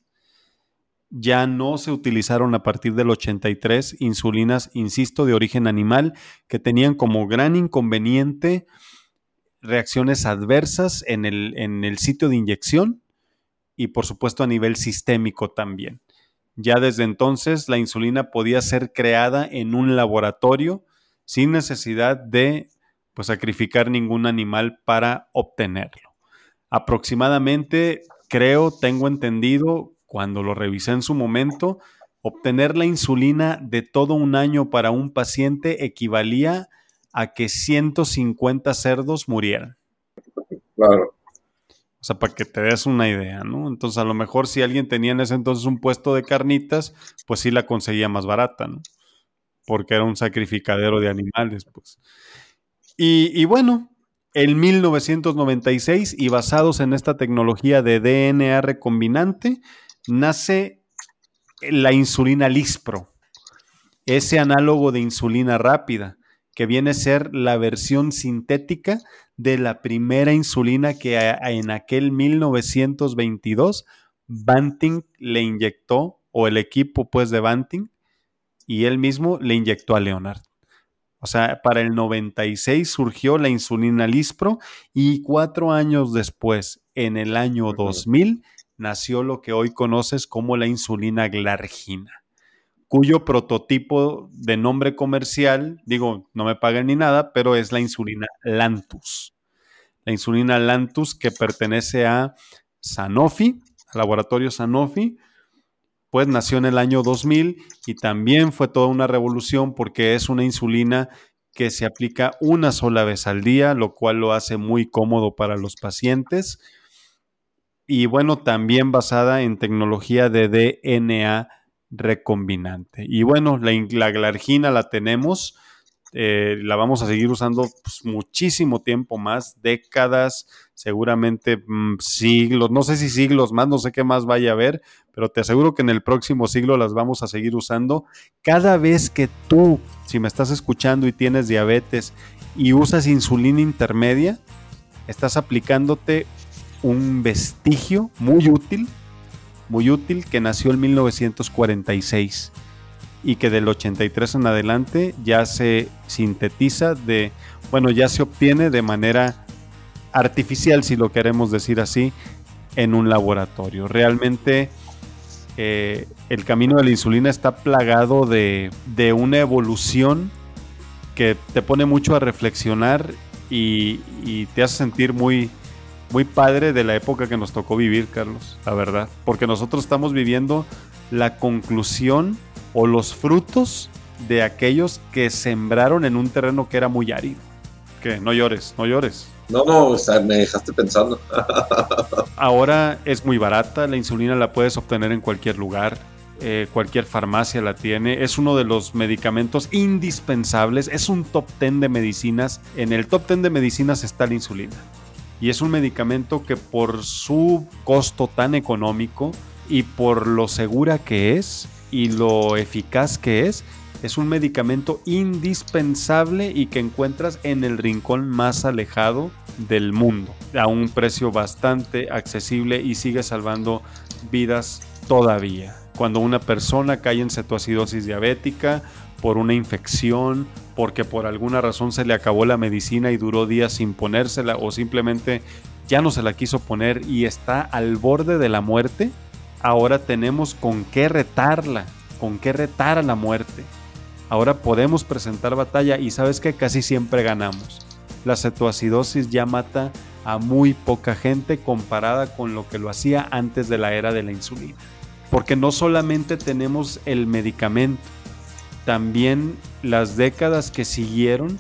ya no se utilizaron a partir del 83 insulinas, insisto, de origen animal, que tenían como gran inconveniente reacciones adversas en el, en el sitio de inyección y por supuesto a nivel sistémico también. Ya desde entonces la insulina podía ser creada en un laboratorio sin necesidad de pues, sacrificar ningún animal para obtenerlo. Aproximadamente, creo, tengo entendido, cuando lo revisé en su momento, obtener la insulina de todo un año para un paciente equivalía a que 150 cerdos murieran. Claro. O sea, para que te des una idea, ¿no? Entonces, a lo mejor si alguien tenía en ese entonces un puesto de carnitas, pues sí la conseguía más barata, ¿no? porque era un sacrificadero de animales. Pues. Y, y bueno, en 1996 y basados en esta tecnología de DNA recombinante, nace la insulina Lispro, ese análogo de insulina rápida, que viene a ser la versión sintética de la primera insulina que en aquel 1922 Banting le inyectó, o el equipo pues de Banting, y él mismo le inyectó a Leonard. O sea, para el 96 surgió la insulina Lispro y cuatro años después, en el año 2000, nació lo que hoy conoces como la insulina Glargina, cuyo prototipo de nombre comercial, digo, no me pagan ni nada, pero es la insulina Lantus. La insulina Lantus que pertenece a Sanofi, al laboratorio Sanofi, pues nació en el año 2000 y también fue toda una revolución porque es una insulina que se aplica una sola vez al día, lo cual lo hace muy cómodo para los pacientes. Y bueno, también basada en tecnología de DNA recombinante. Y bueno, la, la glargina la tenemos eh, la vamos a seguir usando pues, muchísimo tiempo más, décadas, seguramente mm, siglos, no sé si siglos más, no sé qué más vaya a haber, pero te aseguro que en el próximo siglo las vamos a seguir usando. Cada vez que tú, si me estás escuchando y tienes diabetes y usas insulina intermedia, estás aplicándote un vestigio muy útil, muy útil que nació en 1946 y que del 83 en adelante ya se sintetiza de, bueno, ya se obtiene de manera artificial, si lo queremos decir así, en un laboratorio. Realmente eh, el camino de la insulina está plagado de, de, una evolución que te pone mucho a reflexionar y, y te hace sentir muy, muy padre de la época que nos tocó vivir, Carlos, la verdad. Porque nosotros estamos viviendo la conclusión o los frutos de aquellos que sembraron en un terreno que era muy árido. Que no llores, no llores. No, no, o sea, me dejaste pensando. Ahora es muy barata, la insulina la puedes obtener en cualquier lugar, eh, cualquier farmacia la tiene, es uno de los medicamentos indispensables, es un top 10 de medicinas, en el top 10 de medicinas está la insulina. Y es un medicamento que por su costo tan económico y por lo segura que es, y lo eficaz que es, es un medicamento indispensable y que encuentras en el rincón más alejado del mundo, a un precio bastante accesible y sigue salvando vidas todavía. Cuando una persona cae en cetoacidosis diabética por una infección, porque por alguna razón se le acabó la medicina y duró días sin ponérsela o simplemente ya no se la quiso poner y está al borde de la muerte, ahora tenemos con qué retarla, con qué retar a la muerte. Ahora podemos presentar batalla y sabes que casi siempre ganamos. La cetoacidosis ya mata a muy poca gente comparada con lo que lo hacía antes de la era de la insulina. Porque no solamente tenemos el medicamento, también las décadas que siguieron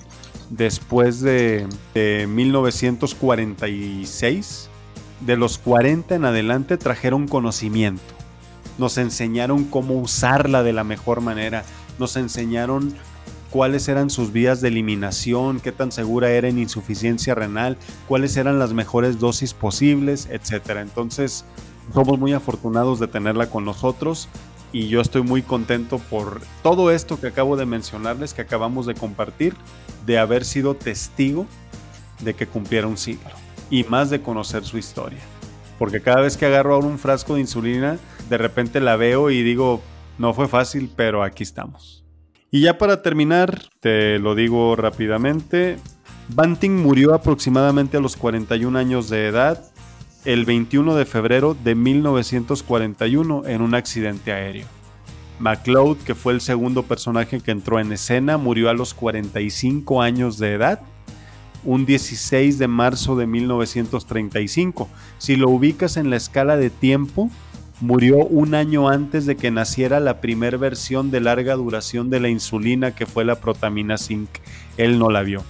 después de, de 1946 de los 40 en adelante trajeron conocimiento. Nos enseñaron cómo usarla de la mejor manera. Nos enseñaron cuáles eran sus vías de eliminación, qué tan segura era en insuficiencia renal, cuáles eran las mejores dosis posibles, etc. Entonces, somos muy afortunados de tenerla con nosotros y yo estoy muy contento por todo esto que acabo de mencionarles, que acabamos de compartir, de haber sido testigo de que cumpliera un siglo y más de conocer su historia. Porque cada vez que agarro ahora un frasco de insulina, de repente la veo y digo, no fue fácil, pero aquí estamos. Y ya para terminar, te lo digo rápidamente, Banting murió aproximadamente a los 41 años de edad el 21 de febrero de 1941 en un accidente aéreo. McLeod, que fue el segundo personaje que entró en escena, murió a los 45 años de edad un 16 de marzo de 1935. Si lo ubicas en la escala de tiempo, murió un año antes de que naciera la primera versión de larga duración de la insulina que fue la protamina zinc. Él no la vio.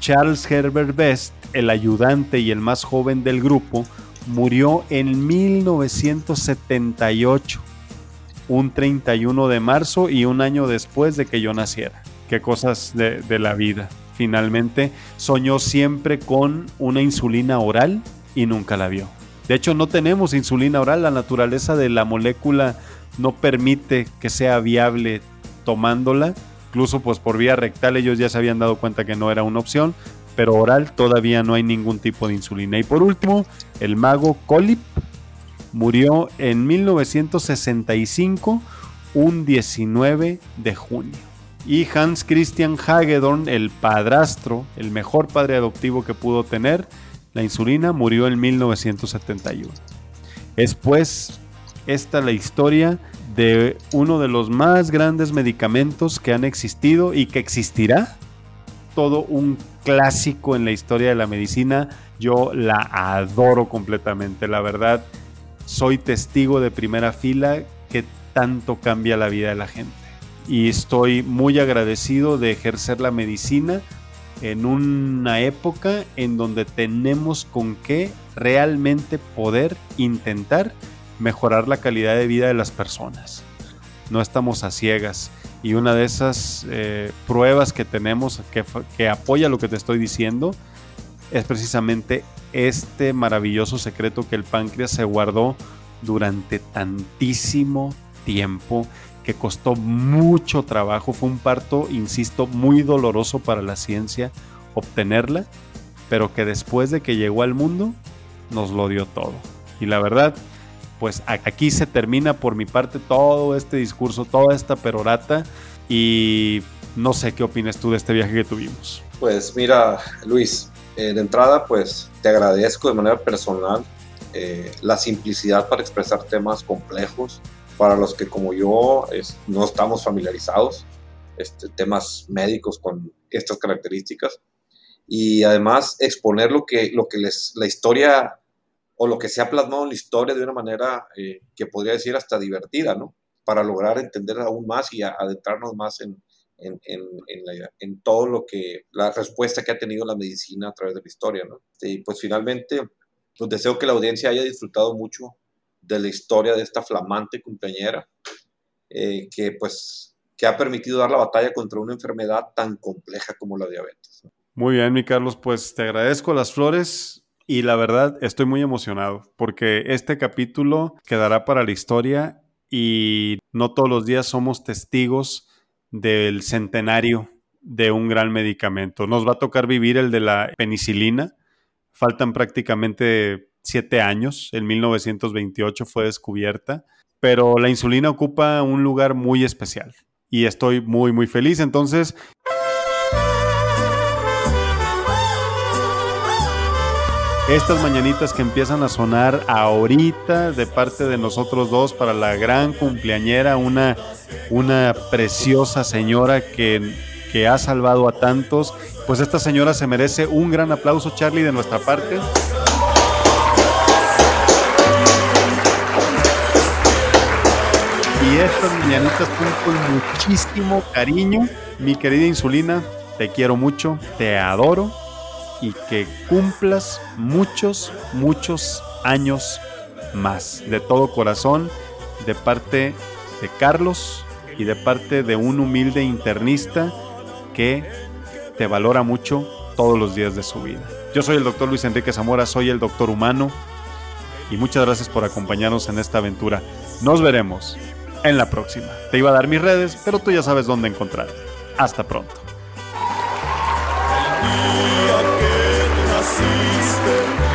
Charles Herbert Best, el ayudante y el más joven del grupo, murió en 1978. un 31 de marzo y un año después de que yo naciera. Qué cosas de, de la vida. Finalmente soñó siempre con una insulina oral y nunca la vio. De hecho, no tenemos insulina oral. La naturaleza de la molécula no permite que sea viable tomándola. Incluso pues por vía rectal ellos ya se habían dado cuenta que no era una opción. Pero oral todavía no hay ningún tipo de insulina. Y por último, el mago Colip murió en 1965, un 19 de junio. Y Hans Christian Hagedorn, el padrastro, el mejor padre adoptivo que pudo tener, la insulina, murió en 1971. Es pues esta la historia de uno de los más grandes medicamentos que han existido y que existirá. Todo un clásico en la historia de la medicina. Yo la adoro completamente. La verdad, soy testigo de primera fila que tanto cambia la vida de la gente. Y estoy muy agradecido de ejercer la medicina en una época en donde tenemos con qué realmente poder intentar mejorar la calidad de vida de las personas. No estamos a ciegas. Y una de esas eh, pruebas que tenemos que, que apoya lo que te estoy diciendo es precisamente este maravilloso secreto que el páncreas se guardó durante tantísimo tiempo que costó mucho trabajo. Fue un parto, insisto, muy doloroso para la ciencia obtenerla, pero que después de que llegó al mundo nos lo dio todo. Y la verdad, pues aquí se termina por mi parte todo este discurso, toda esta perorata y no sé qué opinas tú de este viaje que tuvimos. Pues mira, Luis, eh, de entrada pues te agradezco de manera personal eh, la simplicidad para expresar temas complejos, para los que como yo no estamos familiarizados, este, temas médicos con estas características, y además exponer lo que, lo que les, la historia o lo que se ha plasmado en la historia de una manera eh, que podría decir hasta divertida, ¿no? Para lograr entender aún más y adentrarnos más en, en, en, en, todo lo que, la respuesta que ha tenido la medicina a través de la historia, ¿no? Y pues finalmente, pues deseo que la audiencia haya disfrutado mucho de la historia de esta flamante compañera eh, que pues que ha permitido dar la batalla contra una enfermedad tan compleja como la diabetes. Muy bien, mi Carlos, pues te agradezco las flores y la verdad estoy muy emocionado porque este capítulo quedará para la historia y no todos los días somos testigos del centenario de un gran medicamento. Nos va a tocar vivir el de la penicilina. Faltan prácticamente siete años, en 1928 fue descubierta, pero la insulina ocupa un lugar muy especial y estoy muy, muy feliz. Entonces... Estas mañanitas que empiezan a sonar ahorita de parte de nosotros dos para la gran cumpleañera, una, una preciosa señora que, que ha salvado a tantos, pues esta señora se merece un gran aplauso, Charlie, de nuestra parte. y estas mañanitas con muchísimo cariño. Mi querida insulina, te quiero mucho, te adoro y que cumplas muchos, muchos años más. De todo corazón, de parte de Carlos y de parte de un humilde internista que te valora mucho todos los días de su vida. Yo soy el doctor Luis Enrique Zamora, soy el doctor humano y muchas gracias por acompañarnos en esta aventura. Nos veremos en la próxima. Te iba a dar mis redes, pero tú ya sabes dónde encontrar. Hasta pronto. existe.